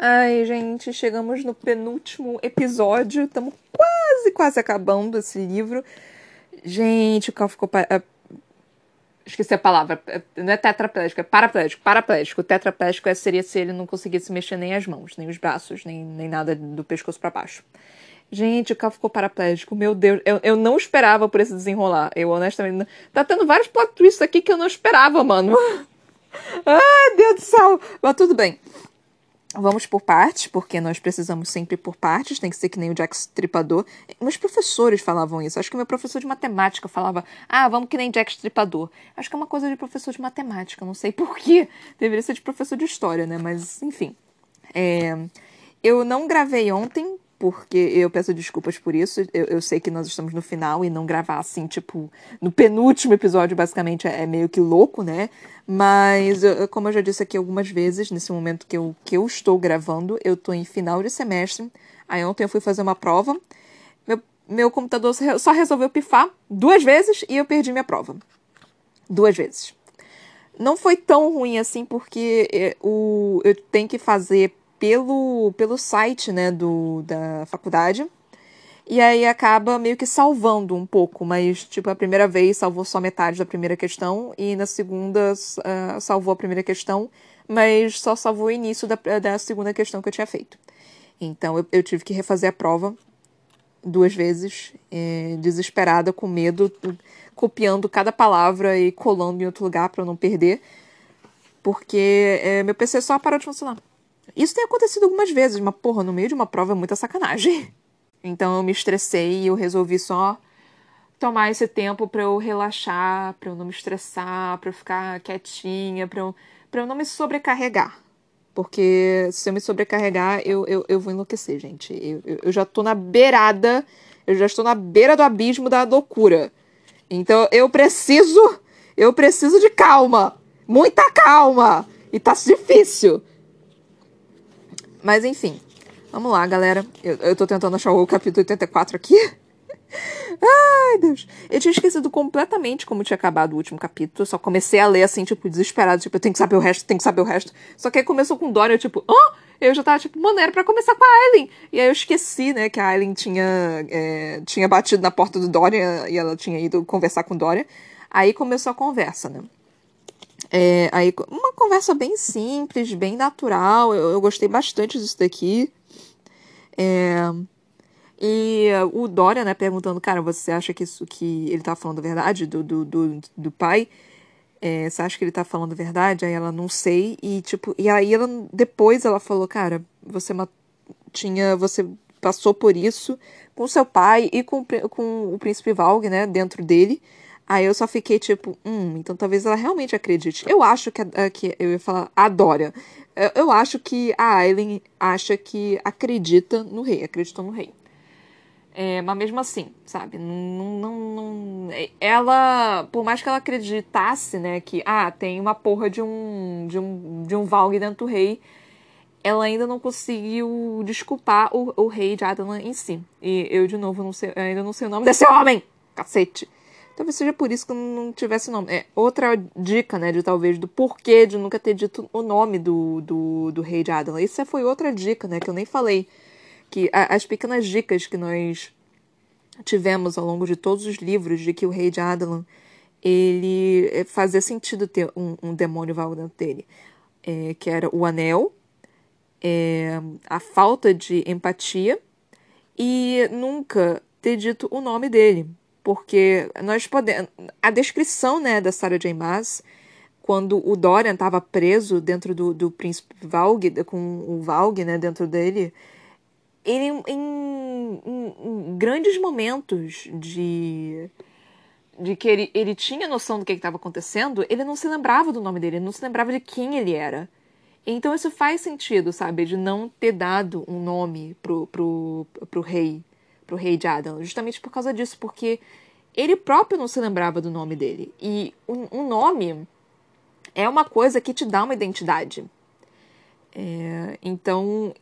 Ai, gente, chegamos no penúltimo episódio. Estamos quase, quase acabando esse livro. Gente, o Cal ficou. Esqueci a palavra. Não é tetraplégico, é paraplégico. Paraplégico. Tetraplégico é, seria se ele não conseguisse mexer nem as mãos, nem os braços, nem, nem nada do pescoço para baixo. Gente, o Cal ficou paraplégico. Meu Deus, eu, eu não esperava por esse desenrolar. Eu honestamente. Tá tendo vários plot twists aqui que eu não esperava, mano. Ai, Deus do céu. Mas tudo bem. Vamos por partes, porque nós precisamos sempre por partes, tem que ser que nem o Jack Stripador. Meus professores falavam isso. Acho que meu professor de matemática falava: ah, vamos que nem Jack Stripador. Acho que é uma coisa de professor de matemática, não sei porquê. Deveria ser de professor de história, né? Mas, enfim. É... Eu não gravei ontem, porque eu peço desculpas por isso. Eu, eu, sei que nós estamos no final e não gravar assim, tipo, no penúltimo episódio, basicamente, é, é meio que louco, né? Mas, eu, como eu já disse aqui algumas vezes, nesse momento que eu, que eu estou gravando, eu estou em final de semestre. Aí ontem eu fui fazer uma prova. Meu, meu computador só resolveu pifar duas vezes e eu perdi minha prova. Duas vezes. Não foi tão ruim assim, porque o, eu tenho que fazer pelo, pelo site né, do, da faculdade. E aí acaba meio que salvando um pouco, mas, tipo, a primeira vez salvou só metade da primeira questão, e na segunda uh, salvou a primeira questão, mas só salvou o início da, da segunda questão que eu tinha feito. Então eu, eu tive que refazer a prova duas vezes, eh, desesperada, com medo, copiando cada palavra e colando em outro lugar para eu não perder, porque eh, meu PC só parou de funcionar. Isso tem acontecido algumas vezes, mas porra, no meio de uma prova é muita sacanagem. Então eu me estressei e eu resolvi só tomar esse tempo para eu relaxar, para eu não me estressar, para eu ficar quietinha, para eu, pra eu não me sobrecarregar. Porque se eu me sobrecarregar, eu, eu, eu vou enlouquecer, gente. Eu, eu, eu já tô na beirada, eu já estou na beira do abismo da loucura. Então eu preciso, eu preciso de calma. Muita calma. E tá difícil. Mas enfim. Vamos lá, galera. Eu, eu tô tentando achar o capítulo 84 aqui. Ai, Deus. Eu tinha esquecido completamente como tinha acabado o último capítulo. Só comecei a ler assim, tipo, desesperado. Tipo, eu tenho que saber o resto, tenho que saber o resto. Só que aí começou com Dorian, eu, tipo? Oh! Eu já tava, tipo, mano, era pra começar com a Aileen. E aí eu esqueci, né, que a Aileen tinha, é, tinha batido na porta do Dorian e ela tinha ido conversar com o Dorian. Aí começou a conversa, né? É, aí, uma conversa bem simples, bem natural. Eu, eu gostei bastante disso daqui. É, e o Dória, né, perguntando, cara, você acha que isso que ele tá falando a verdade do, do, do, do pai? É, você acha que ele tá falando a verdade? Aí ela, não sei. E, tipo, e aí ela, depois ela falou, cara, você tinha, você passou por isso com seu pai e com, com o príncipe Valg, né, dentro dele. Aí eu só fiquei tipo, hum, então talvez ela realmente acredite. Eu acho que, a, que eu ia falar, adora. Eu, eu acho que a Aileen acha que acredita no rei, acreditou no rei. É, mas mesmo assim, sabe? Não, não, não, ela, por mais que ela acreditasse, né, que ah, tem uma porra de um de um de um Valg dentro do rei, ela ainda não conseguiu desculpar o, o rei de Adelan em si. E eu de novo não sei, ainda não sei o nome desse homem, cacete. Talvez seja por isso que eu não tivesse nome. É outra dica, né, de talvez do porquê de nunca ter dito o nome do, do, do rei de Adelan. Isso foi outra dica, né, que eu nem falei que as pequenas dicas que nós tivemos ao longo de todos os livros de que o rei de Adalan ele eh, fazia sentido ter um, um demônio vago dentro dele, é, que era o anel, é, a falta de empatia e nunca ter dito o nome dele, porque nós podemos a descrição né da Sarah J. Maas quando o Dorian estava preso dentro do, do príncipe Valg com o Valg né dentro dele ele em, em, em, grandes momentos de de que ele, ele tinha noção do que estava acontecendo, ele não se lembrava do nome dele, ele não se lembrava de quem ele era. Então isso faz sentido, sabe, de não ter dado um nome pro, pro, pro rei, pro rei de Adam, justamente por causa disso, porque ele próprio não se lembrava do nome dele. E um, um nome é uma coisa que te dá uma identidade. É, então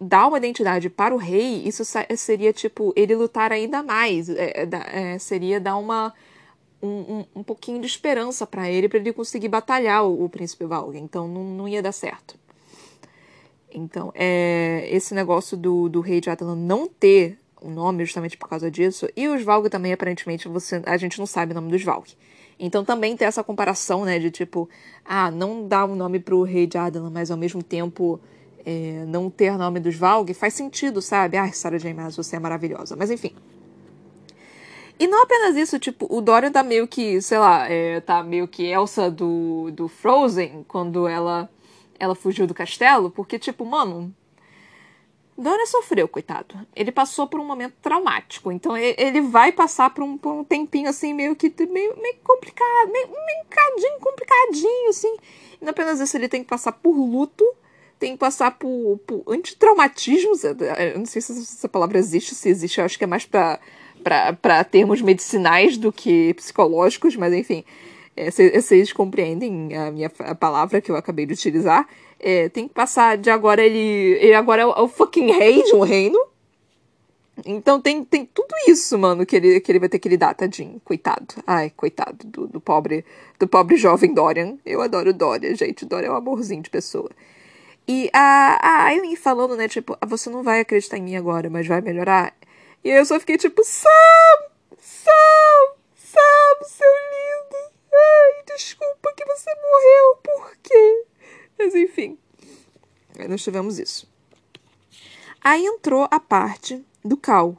dar uma identidade para o rei, isso seria tipo ele lutar ainda mais, é, é, seria dar uma um, um, um pouquinho de esperança para ele, para ele conseguir batalhar o, o príncipe Valg. Então não, não ia dar certo. Então, é, esse negócio do, do rei de Atalan não ter o nome justamente por causa disso, e os Valg também, aparentemente, você, a gente não sabe o nome dos Valg. Então também tem essa comparação, né, de tipo, ah, não dá um nome pro rei de Adalan, mas ao mesmo tempo é, não ter nome dos Valg faz sentido, sabe? Ah, Sarah J. Maas, você é maravilhosa. Mas enfim. E não apenas isso, tipo, o Dorian tá meio que, sei lá, é, tá meio que Elsa do, do Frozen, quando ela, ela fugiu do castelo, porque, tipo, mano, Dorian sofreu, coitado. Ele passou por um momento traumático, então ele vai passar por um, por um tempinho, assim, meio que, meio, meio complicado, meio, meio complicadinho, assim. E não apenas isso, ele tem que passar por luto, tem que passar por, por antitraumatismos. Eu não sei se essa palavra existe, se existe, eu acho que é mais para termos medicinais do que psicológicos, mas enfim, é, vocês compreendem a minha a palavra que eu acabei de utilizar. É, tem que passar de agora ele. Ele agora é o, é o fucking rei de um reino. Então tem, tem tudo isso, mano, que ele, que ele vai ter que lidar, tadinho. Coitado. Ai, coitado do, do pobre do pobre jovem Dorian. Eu adoro Dorian, gente. Dorian é um amorzinho de pessoa. E a, a Aileen falando, né, tipo, ah, você não vai acreditar em mim agora, mas vai melhorar. E eu só fiquei tipo, Sam! Sam! Sam, seu lindo! Desculpa que você morreu, por quê? Mas enfim, aí nós tivemos isso. Aí entrou a parte do Cal.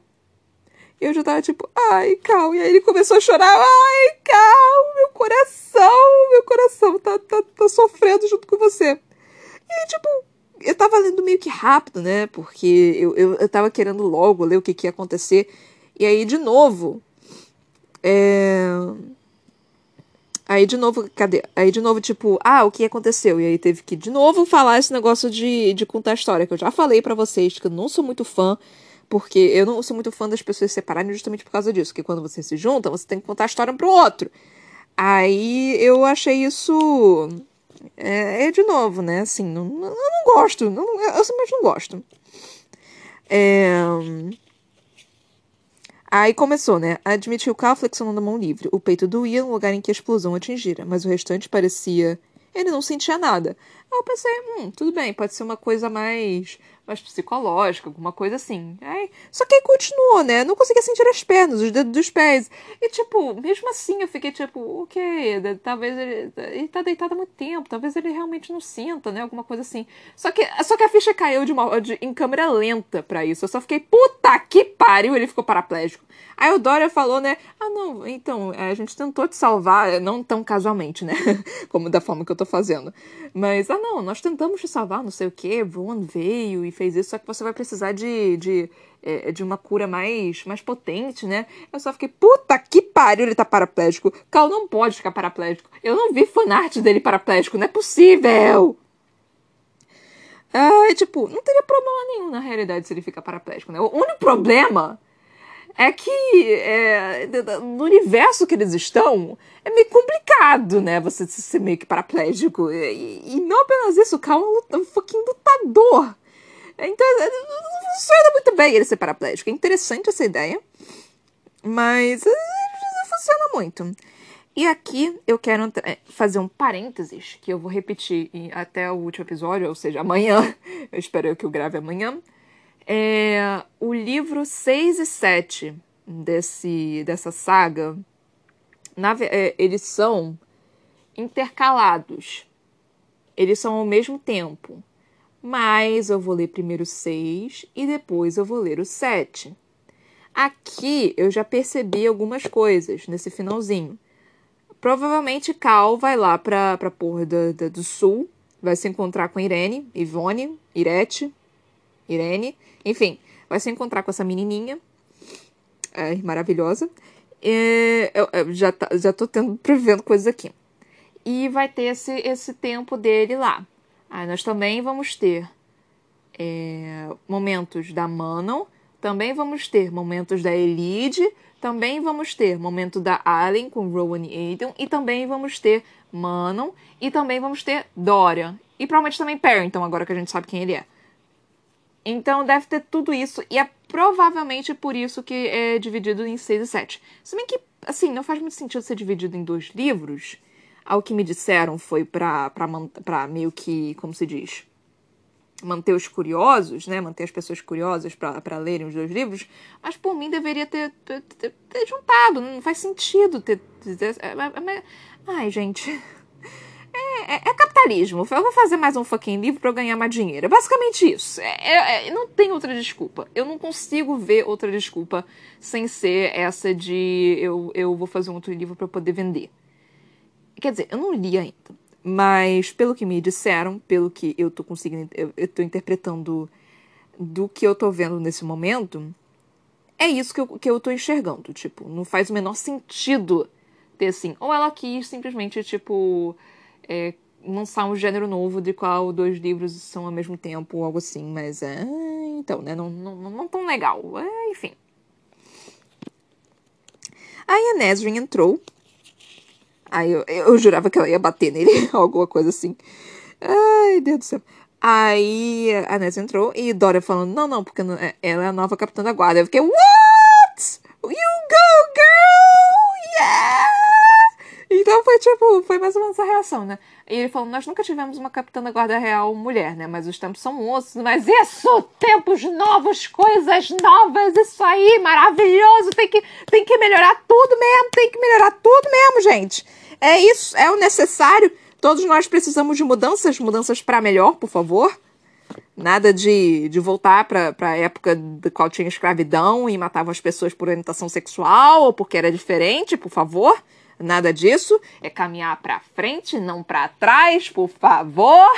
Eu já tava tipo, ai, Cal. E aí ele começou a chorar, ai, Cal, meu coração, meu coração tá, tá, tá sofrendo junto com você. E, tipo, eu tava lendo meio que rápido, né? Porque eu, eu, eu tava querendo logo ler o que, que ia acontecer. E aí, de novo, é... Aí de novo, cadê? Aí de novo, tipo, ah, o que aconteceu? E aí teve que de novo falar esse negócio de, de contar a história, que eu já falei para vocês, que eu não sou muito fã, porque eu não sou muito fã das pessoas se separarem justamente por causa disso, que quando você se junta, você tem que contar a história um pro outro. Aí eu achei isso. É, é de novo, né? Assim, não, eu não gosto. Não, eu simplesmente não gosto. É. Aí começou, né? Admitiu carro flexionando a mão livre. O peito doía no lugar em que a explosão atingira, mas o restante parecia. Ele não sentia nada. Aí eu pensei, hum, tudo bem, pode ser uma coisa mais mais psicológica, alguma coisa assim. Aí, só que aí continuou, né? Não conseguia sentir as pernas, os dedos dos pés. E, tipo, mesmo assim eu fiquei tipo, o que? Talvez ele, ele tá deitado há muito tempo, talvez ele realmente não sinta, né? Alguma coisa assim. Só que, só que a ficha caiu de uma, de, em câmera lenta para isso. Eu só fiquei, puta que pariu, ele ficou paraplégico. Aí o Dória falou, né? Ah, não, então, a gente tentou te salvar, não tão casualmente, né? Como da forma que eu tô fazendo. Mas, ah, não, nós tentamos te salvar, não sei o quê, Voan veio e fez isso, só que você vai precisar de, de, é, de uma cura mais, mais potente, né? Eu só fiquei, puta que pariu, ele tá paraplégico. Cal não pode ficar paraplégico. Eu não vi fanart dele paraplégico, não é possível! Tipo, não teria problema nenhum na realidade se ele ficar paraplégico, né? O único problema é que é, no universo que eles estão é meio complicado, né? Você ser meio que paraplégico. E, e não apenas isso, o Cal é um, um fucking lutador. Então, é, não funciona muito bem ele ser paraplégico. É interessante essa ideia, mas é, não funciona muito. E aqui eu quero é, fazer um parênteses, que eu vou repetir até o último episódio, ou seja, amanhã. Eu espero que eu grave amanhã. É, o livro 6 e 7 desse, dessa saga, na, é, eles são intercalados. Eles são ao mesmo tempo. Mas eu vou ler primeiro o 6 e depois eu vou ler o 7. Aqui eu já percebi algumas coisas nesse finalzinho. Provavelmente Cal vai lá pra, pra porra do, do, do sul, vai se encontrar com Irene, Ivone, Irete, Irene, enfim, vai se encontrar com essa menininha é, maravilhosa. Eu, eu já, tá, já tô tendo, prevendo coisas aqui. E vai ter esse, esse tempo dele lá. Aí nós também vamos ter é, momentos da Manon, também vamos ter momentos da Elide, também vamos ter momento da Allen com Rowan e Aiden, e também vamos ter Manon, e também vamos ter Dorian. E provavelmente também Parrington, agora que a gente sabe quem ele é. Então deve ter tudo isso, e é provavelmente por isso que é dividido em 6 e 7. Se bem que, assim, não faz muito sentido ser dividido em dois livros. Ao que me disseram foi pra meio que, como se diz, manter os curiosos, né? Manter as pessoas curiosas para lerem os dois livros. Mas por mim deveria ter, ter, ter, ter juntado. Não faz sentido ter. é, é, é, ai, gente. É, é, é, capitalismo. Eu vou fazer mais um fucking livro para eu ganhar mais dinheiro. É basicamente isso. É, não tem outra desculpa. Eu não consigo ver outra desculpa sem ser essa de eu, eu vou fazer um outro livro para poder vender. Quer dizer, eu não li ainda. Mas pelo que me disseram, pelo que eu tô conseguindo, eu, eu tô interpretando do que eu tô vendo nesse momento, é isso que eu, que eu tô enxergando. Tipo, não faz o menor sentido ter assim. Ou ela quis simplesmente, tipo é, lançar um gênero novo de qual dois livros são ao mesmo tempo, algo assim, mas é. Então, né? Não, não, não tão legal. É, enfim. Aí a Nesrin entrou. Aí eu, eu jurava que ela ia bater nele, alguma coisa assim. Ai, Deus do céu. Aí a Nesrin entrou e Dora falando: Não, não, porque é, ela é a nova capitã da guarda. Eu fiquei: What? You go, girl! Yeah! Então foi tipo, foi mais ou menos essa reação, né? E ele falou: Nós nunca tivemos uma capitã da Guarda Real mulher, né? Mas os tempos são moços. Mas isso! Tempos novos, coisas novas, isso aí, maravilhoso! Tem que, tem que melhorar tudo mesmo, tem que melhorar tudo mesmo, gente. É isso, é o necessário. Todos nós precisamos de mudanças, mudanças para melhor, por favor. Nada de, de voltar para a época da qual tinha escravidão e matavam as pessoas por orientação sexual ou porque era diferente, por favor. Nada disso. É caminhar para frente, não para trás, por favor.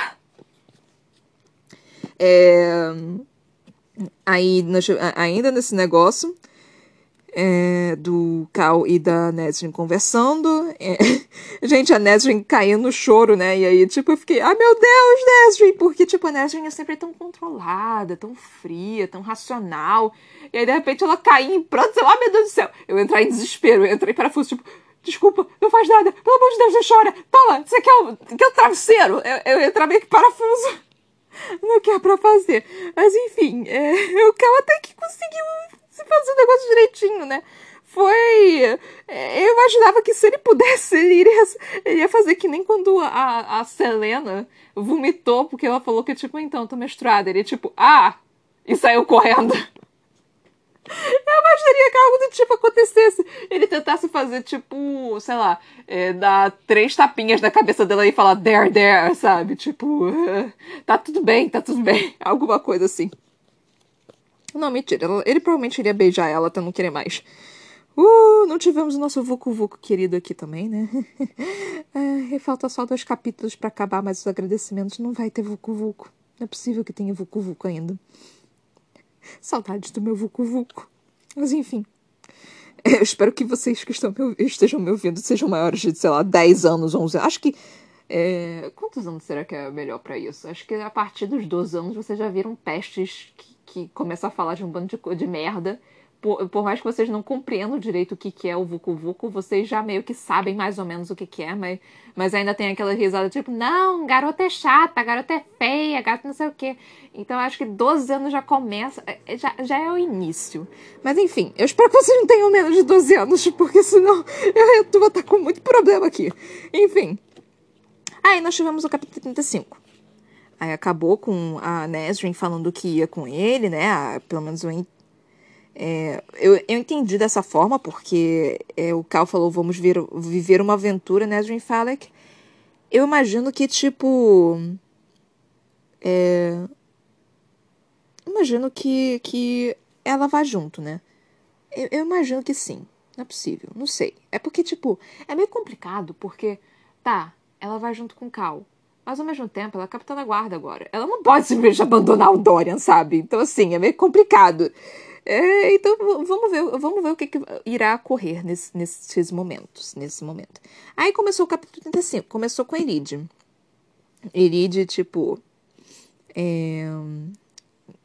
É... Aí, ainda nesse negócio, é, do Cal e da Nesrin conversando. É, gente, a Nesrin caindo no choro, né? E aí, tipo, eu fiquei, ah, meu Deus, Nesrin! Porque, tipo, a Nesrin é sempre tão controlada, tão fria, tão racional. E aí, de repente, ela caía em pranto, sei lá, meu Deus do céu. Eu entrei em desespero, eu entrei em parafuso, tipo, desculpa, não faz nada, pelo amor de Deus, não chora. Toma, você quer o, quer o travesseiro? Eu, eu entrar meio que parafuso no que é fazer. Mas, enfim, é, o Cal até que conseguiu se fazer o negócio direitinho, né? Foi. É, eu imaginava que se ele pudesse, ele iria, ele ia fazer que nem quando a, a Selena vomitou, porque ela falou que, tipo, então, tô menstruada. Ele, tipo, ah! E saiu correndo. Eu imaginaria que algo do tipo acontecesse. Ele tentasse fazer, tipo, sei lá, é, dar três tapinhas na cabeça dela e falar there, there, sabe? Tipo, tá tudo bem, tá tudo bem. Alguma coisa assim. Não, mentira. Ele provavelmente iria beijar ela até não querer mais. Uh, não tivemos o nosso Vucu Vucu querido aqui também, né? é, falta só dois capítulos para acabar, mas os agradecimentos não vai ter Vucu Vucu. Não é possível que tenha Vucu Vucu ainda. Saudades do meu Vucu Vucu. Mas enfim. É, eu espero que vocês que estão me, estejam me ouvindo sejam maiores de, sei lá, 10 anos, 11 anos. Acho que. É... Quantos anos será que é melhor para isso? Acho que a partir dos 12 anos vocês já viram pestes que que começa a falar de um bando de, de merda. Por, por, mais que vocês não compreendam direito o que, que é o Vucu Vucu, vocês já meio que sabem mais ou menos o que, que é, mas, mas ainda tem aquela risada tipo, não, garota é chata, garota é feia, garota não sei o quê. Então acho que 12 anos já começa, é, já, já é o início. Mas enfim, eu espero que vocês não tenham menos de 12 anos, porque senão eu, eu vou estar com muito problema aqui. Enfim. Aí nós tivemos o capítulo 35. Aí acabou com a Nesrin falando que ia com ele, né? Pelo menos eu, é, eu, eu entendi dessa forma, porque é, o Cal falou, vamos vir, viver uma aventura, Nesrin Falek. Eu imagino que, tipo... É, imagino que, que ela vá junto, né? Eu, eu imagino que sim. Não é possível. Não sei. É porque, tipo, é meio complicado, porque, tá, ela vai junto com o Cal. Mas ao mesmo tempo, ela é capitã da guarda agora. Ela não pode simplesmente abandonar o Dorian, sabe? Então, assim, é meio complicado. É, então, vamos ver, vamos ver o que, que irá ocorrer nesse, nesses momentos. Nesse momento. Aí começou o capítulo 35. Começou com a Elide. Elide, tipo. É,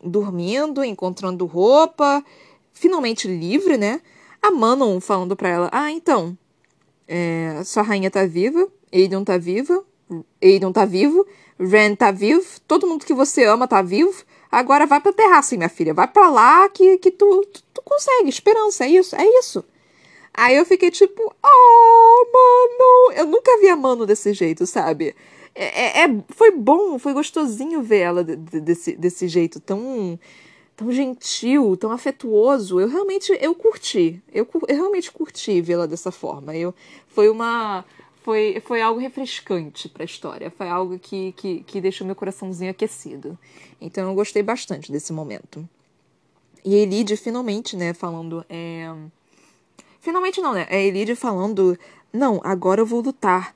dormindo, encontrando roupa, finalmente livre, né? A Manon falando pra ela: Ah, então, é, sua rainha tá viva, Aiden tá viva, Aiden tá vivo, Ren tá vivo, todo mundo que você ama tá vivo. Agora vai pra terraça, minha filha. Vai pra lá que, que tu, tu, tu consegue. Esperança, é isso, é isso. Aí eu fiquei tipo, oh, mano. Eu nunca vi a Mano desse jeito, sabe? É, é, é foi bom, foi gostosinho ver ela de, de, desse, desse jeito tão tão gentil, tão afetuoso. Eu realmente eu curti. Eu, eu realmente curti vê-la dessa forma. Eu foi uma foi, foi algo refrescante para a história. Foi algo que, que, que deixou meu coraçãozinho aquecido. Então eu gostei bastante desse momento. E a Elide finalmente, né, falando. É... Finalmente não, né? É a Elide falando. Não, agora eu vou lutar.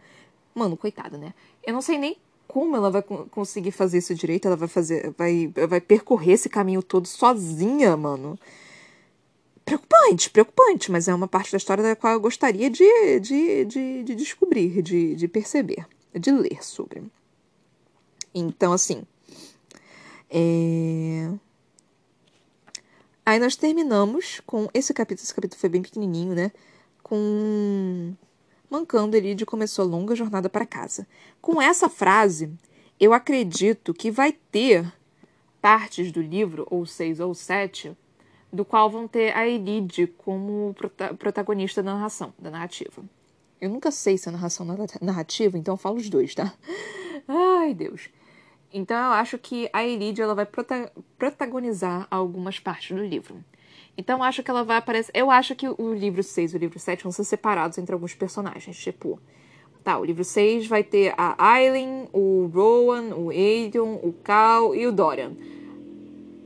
Mano, coitada, né? Eu não sei nem como ela vai conseguir fazer isso direito. Ela vai fazer. Vai, vai percorrer esse caminho todo sozinha, mano preocupante, preocupante, mas é uma parte da história da qual eu gostaria de, de, de, de descobrir, de, de perceber, de ler sobre. Então, assim. É... Aí nós terminamos com esse capítulo. Esse capítulo foi bem pequenininho, né? Com. Mancando ele de começou a longa jornada para casa. Com essa frase, eu acredito que vai ter partes do livro, ou seis ou sete, do qual vão ter a Elide como prota protagonista da narração, da narrativa. Eu nunca sei se é narração narrativa, então eu falo os dois, tá? Ai, Deus. Então eu acho que a Elide ela vai prota protagonizar algumas partes do livro. Então eu acho que ela vai aparecer. Eu acho que o livro 6 e o livro 7 vão ser separados entre alguns personagens. Tipo, tá, o livro 6 vai ter a Aileen, o Rowan, o Aiden, o Cal e o Dorian.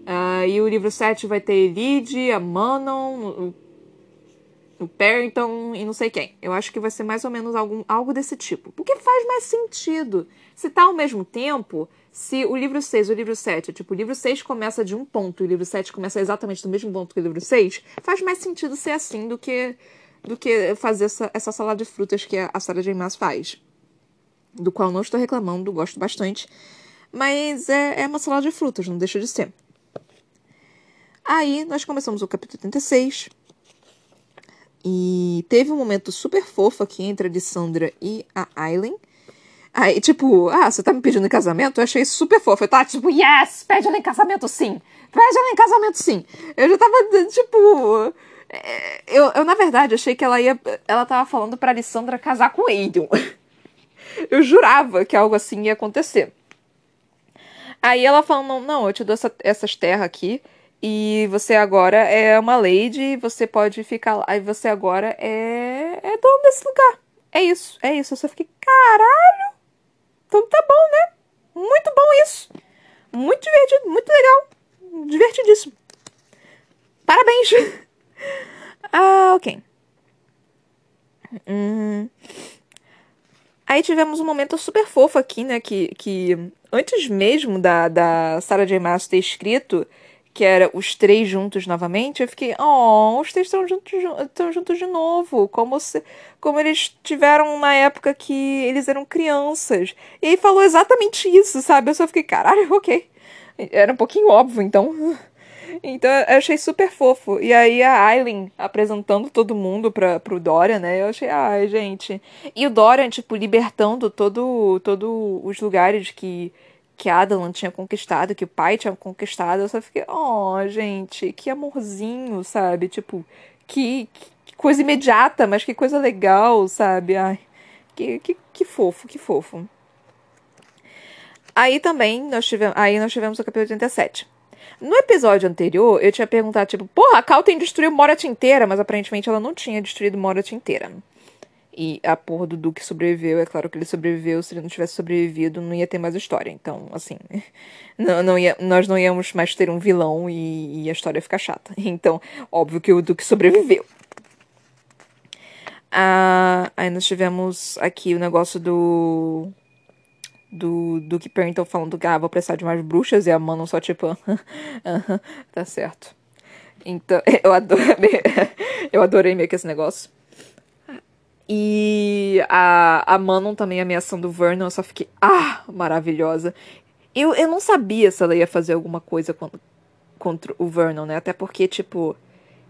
Uh, e o livro 7 vai ter Elide, a Manon, o Parrington e não sei quem. Eu acho que vai ser mais ou menos algum, algo desse tipo. Porque faz mais sentido. Se tá ao mesmo tempo, se o livro 6 e o livro 7, tipo, o livro 6 começa de um ponto e o livro 7 começa exatamente do mesmo ponto que o livro 6, faz mais sentido ser assim do que do que fazer essa, essa salada de frutas que a Sarah J. Maas faz. Do qual não estou reclamando, gosto bastante. Mas é, é uma salada de frutas, não deixa de ser. Aí nós começamos o capítulo 36. E teve um momento super fofo aqui entre a Lissandra e a Aileen. Aí, tipo, ah, você tá me pedindo em casamento? Eu achei super fofo. Eu tava tipo, yes, pede ela em casamento sim. Pede ela em casamento sim. Eu já tava, tipo. É, eu, eu, na verdade, achei que ela ia. Ela tava falando pra Alessandra casar com o Aiden. Eu jurava que algo assim ia acontecer. Aí ela falou: não, não, eu te dou essa, essas terras aqui. E você agora é uma lady, você pode ficar lá. E você agora é, é dono desse lugar. É isso, é isso. Eu só fiquei, caralho! Então tá bom, né? Muito bom isso. Muito divertido, muito legal. Divertidíssimo. Parabéns! ah, ok. Hum. Aí tivemos um momento super fofo aqui, né? Que, que antes mesmo da, da Sarah J. Maas ter escrito que era os três juntos novamente, eu fiquei, oh, os três estão juntos, estão juntos de novo, como se, como eles tiveram uma época que eles eram crianças. E aí falou exatamente isso, sabe? Eu só fiquei, caralho, ok. Era um pouquinho óbvio, então. Então eu achei super fofo. E aí a Aileen apresentando todo mundo pra, pro Dorian, né? Eu achei, ai, gente. E o Dorian, tipo, libertando todo, todo os lugares que que Adalan tinha conquistado, que o pai tinha conquistado, eu só fiquei, oh, gente, que amorzinho, sabe? Tipo, que, que coisa imediata, mas que coisa legal, sabe? Ai, que, que, que fofo, que fofo. Aí também nós tivemos, aí nós tivemos o capítulo 87. No episódio anterior, eu tinha perguntado, tipo, porra, a Cal tem destruído Morat inteira, mas aparentemente ela não tinha destruído Morat inteira. E a porra do Duque sobreviveu. É claro que ele sobreviveu. Se ele não tivesse sobrevivido, não ia ter mais história. Então, assim, não, não ia, nós não íamos mais ter um vilão e, e a história ia ficar chata. Então, óbvio que o Duque sobreviveu. Ah, aí nós tivemos aqui o negócio do. Do Duke Perrington falando que ah, vou precisar de mais bruxas e a Manon só tipo. tá certo. Então, eu adorei, eu adorei meio que esse negócio. E a, a Manon também ameaçando o Vernon, eu só fiquei, ah, maravilhosa. Eu, eu não sabia se ela ia fazer alguma coisa contra, contra o Vernon, né? Até porque, tipo,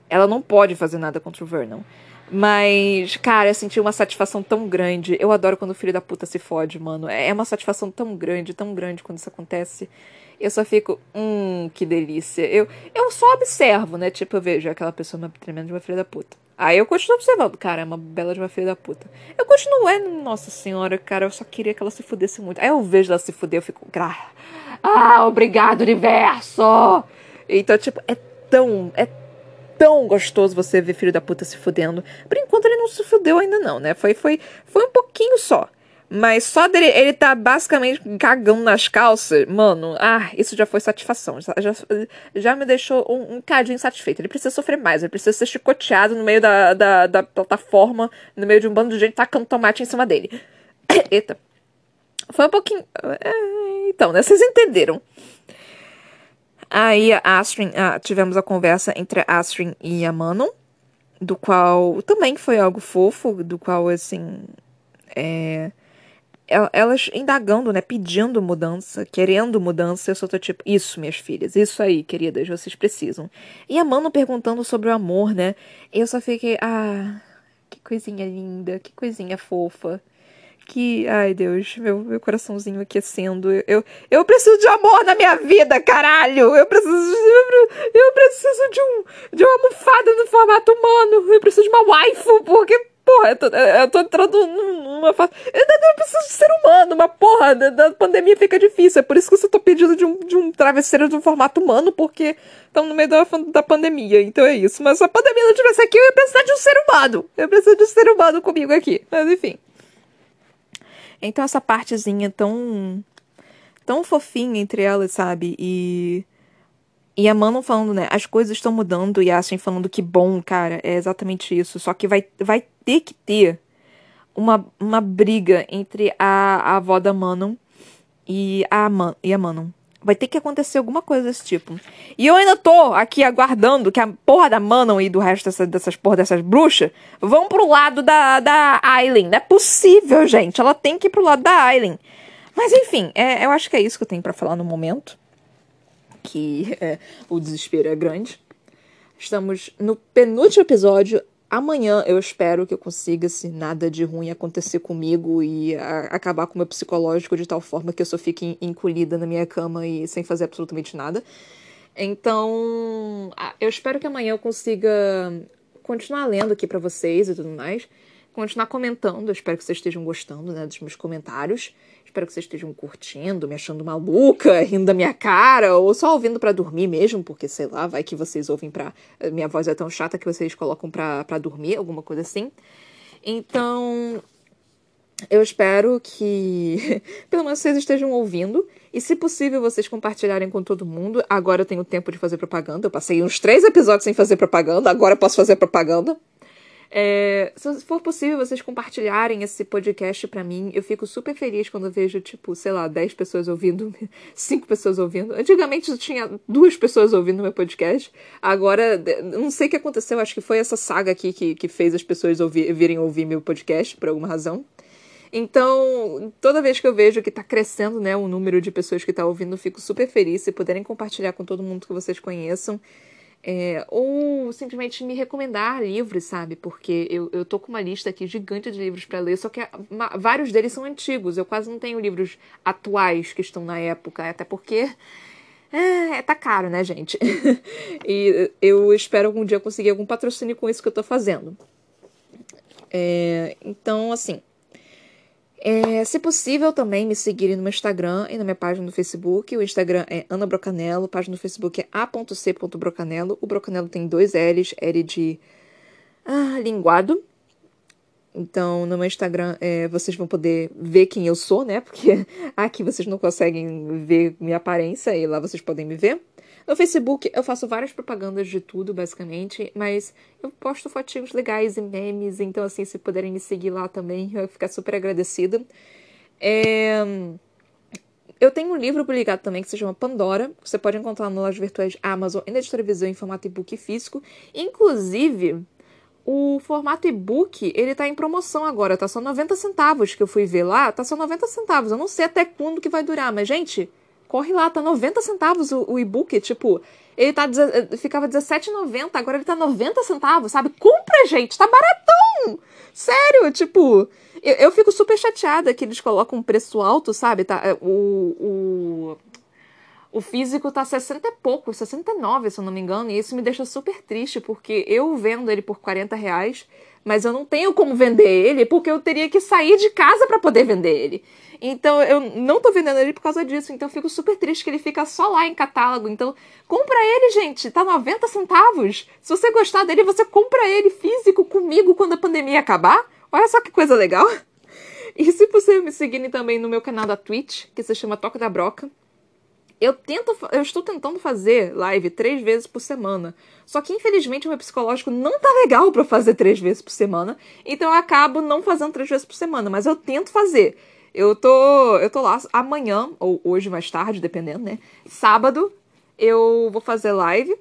ela não pode fazer nada contra o Vernon. Mas, cara, eu senti uma satisfação tão grande. Eu adoro quando o filho da puta se fode, mano. É uma satisfação tão grande, tão grande quando isso acontece. Eu só fico, hum, que delícia. Eu, eu só observo, né? Tipo, eu vejo aquela pessoa uma tremenda de uma filha da puta. Aí eu continuo observando, cara, é uma bela de uma filha da puta. Eu continuo, é, nossa senhora, cara, eu só queria que ela se fudesse muito. Aí eu vejo ela se fuder, eu fico, ah, obrigado, universo! Então, tipo, é tão, é tão gostoso você ver filho da puta se fudendo. Por enquanto ele não se fudeu ainda não, né? Foi, foi, foi um pouquinho só. Mas só dele ele tá basicamente cagando nas calças, mano, ah, isso já foi satisfação. Já, já, já me deixou um, um cadinho satisfeito. Ele precisa sofrer mais, ele precisa ser chicoteado no meio da, da, da plataforma, no meio de um bando de gente tacando tomate em cima dele. Eita. Foi um pouquinho. É, então, né? Vocês entenderam. Aí a Astrid, ah, tivemos a conversa entre a Astrid e a Manon, do qual também foi algo fofo, do qual, assim. É, elas indagando, né, pedindo mudança, querendo mudança, eu só tô tipo, isso, minhas filhas, isso aí, queridas, vocês precisam. E a Mano perguntando sobre o amor, né? Eu só fiquei, ah, que coisinha linda, que coisinha fofa. Que, ai Deus, meu, meu coraçãozinho aquecendo. Eu, eu preciso de amor na minha vida, caralho! Eu preciso, eu, eu preciso de um de uma almofada no formato humano. Eu preciso de uma waifu, porque porra, eu tô, eu tô entrando numa fase. Eu preciso de ser humano, mas porra, da, da, pandemia fica difícil. É por isso que eu tô pedindo de um, de um travesseiro de um formato humano, porque estão no meio da, da pandemia. Então é isso. Mas se a pandemia não tivesse aqui, eu ia precisar de um ser humano. Eu preciso de um ser humano comigo aqui. Mas enfim. Então essa partezinha tão. tão fofinha entre elas, sabe? E. E a Manon falando, né? As coisas estão mudando. E a Ashen falando que bom, cara. É exatamente isso. Só que vai, vai ter que ter uma, uma briga entre a, a avó da Manon e a, Man, e a Manon. Vai ter que acontecer alguma coisa desse tipo. E eu ainda tô aqui aguardando que a porra da Manon e do resto dessa, dessas porra dessas bruxas vão pro lado da, da Aileen. Não é possível, gente. Ela tem que ir pro lado da Aileen. Mas enfim, é, eu acho que é isso que eu tenho para falar no momento. Que é, o desespero é grande. Estamos no penúltimo episódio. Amanhã eu espero que eu consiga, se nada de ruim acontecer comigo e a, acabar com o meu psicológico de tal forma que eu só fique encolhida na minha cama e sem fazer absolutamente nada. Então, eu espero que amanhã eu consiga continuar lendo aqui para vocês e tudo mais. Continuar comentando. Eu espero que vocês estejam gostando né, dos meus comentários. Espero que vocês estejam curtindo, me achando maluca, rindo da minha cara, ou só ouvindo para dormir mesmo, porque sei lá, vai que vocês ouvem pra. Minha voz é tão chata que vocês colocam pra, pra dormir, alguma coisa assim. Então, eu espero que pelo menos vocês estejam ouvindo. E se possível, vocês compartilharem com todo mundo. Agora eu tenho tempo de fazer propaganda. Eu passei uns três episódios sem fazer propaganda, agora eu posso fazer propaganda. É, se for possível vocês compartilharem esse podcast para mim, eu fico super feliz quando eu vejo, tipo, sei lá, 10 pessoas ouvindo, 5 pessoas ouvindo. Antigamente eu tinha duas pessoas ouvindo meu podcast. Agora, não sei o que aconteceu, acho que foi essa saga aqui que, que fez as pessoas ouvir, virem ouvir meu podcast, por alguma razão. Então, toda vez que eu vejo que tá crescendo, né, o número de pessoas que tá ouvindo, eu fico super feliz. Se puderem compartilhar com todo mundo que vocês conheçam, é, ou simplesmente me recomendar livros, sabe? Porque eu, eu tô com uma lista aqui gigante de livros para ler, só que uma, vários deles são antigos. Eu quase não tenho livros atuais que estão na época, até porque. É, tá caro, né, gente? e eu espero algum dia conseguir algum patrocínio com isso que eu tô fazendo. É, então, assim, é, se possível, também me seguirem no meu Instagram e na minha página no Facebook. O Instagram é Ana Brocanello, a página no Facebook é a.c.brocanello. O Brocanello tem dois L's, L de ah, linguado. Então, no meu Instagram, é, vocês vão poder ver quem eu sou, né? Porque aqui vocês não conseguem ver minha aparência e lá vocês podem me ver. No Facebook eu faço várias propagandas de tudo, basicamente, mas eu posto fotinhos legais e memes, então assim, se puderem me seguir lá também, eu vou ficar super agradecida. É... Eu tenho um livro publicado também que se chama Pandora, você pode encontrar nas lojas virtuais Amazon e na editora Visão em formato e-book físico. Inclusive, o formato e-book, ele tá em promoção agora, tá só 90 centavos que eu fui ver lá, tá só 90 centavos. Eu não sei até quando que vai durar, mas gente, corre lá, tá 90 centavos o, o e-book, tipo, ele tá, ficava R$17,90, agora ele tá 90 centavos, sabe? Compra, gente, tá baratão! Sério, tipo, eu, eu fico super chateada que eles colocam um preço alto, sabe? Tá, é, o, o, o físico tá 60 e pouco, 69, se eu não me engano, e isso me deixa super triste, porque eu vendo ele por 40 reais, mas eu não tenho como vender ele, porque eu teria que sair de casa para poder vender ele. Então eu não tô vendendo ele por causa disso. Então eu fico super triste que ele fica só lá em catálogo. Então compra ele, gente. Tá 90 centavos. Se você gostar dele, você compra ele físico comigo quando a pandemia acabar. Olha só que coisa legal. E se você me seguirem também no meu canal da Twitch, que se chama Toca da Broca, eu tento, eu estou tentando fazer live três vezes por semana. Só que infelizmente o meu psicológico não tá legal para fazer três vezes por semana, então eu acabo não fazendo três vezes por semana, mas eu tento fazer. Eu tô, eu tô lá amanhã, ou hoje mais tarde, dependendo, né? Sábado, eu vou fazer live.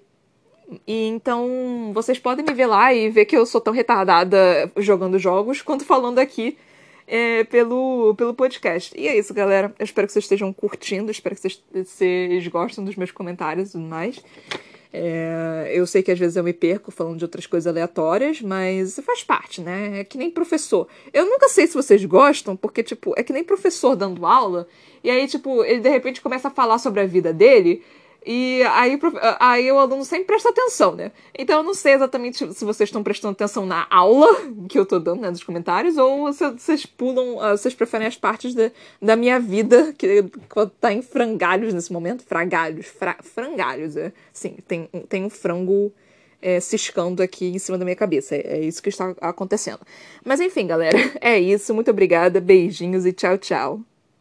E então vocês podem me ver lá e ver que eu sou tão retardada jogando jogos quanto falando aqui é, pelo, pelo podcast. E é isso, galera. Eu espero que vocês estejam curtindo, espero que vocês, vocês gostem dos meus comentários e tudo mais. É, eu sei que às vezes eu me perco falando de outras coisas aleatórias, mas faz parte, né? É que nem professor. Eu nunca sei se vocês gostam, porque, tipo, é que nem professor dando aula, e aí, tipo, ele de repente começa a falar sobre a vida dele, e aí, aí o aluno sempre presta atenção, né? Então eu não sei exatamente se vocês estão prestando atenção na aula que eu tô dando, né, nos comentários, ou se vocês pulam, ah, vocês preferem as partes da, da minha vida que tá em frangalhos nesse momento. Fragalhos, fra, frangalhos, é. Sim, tem, tem um frango é, ciscando aqui em cima da minha cabeça. É, é isso que está acontecendo. Mas enfim, galera, é isso. Muito obrigada, beijinhos e tchau, tchau.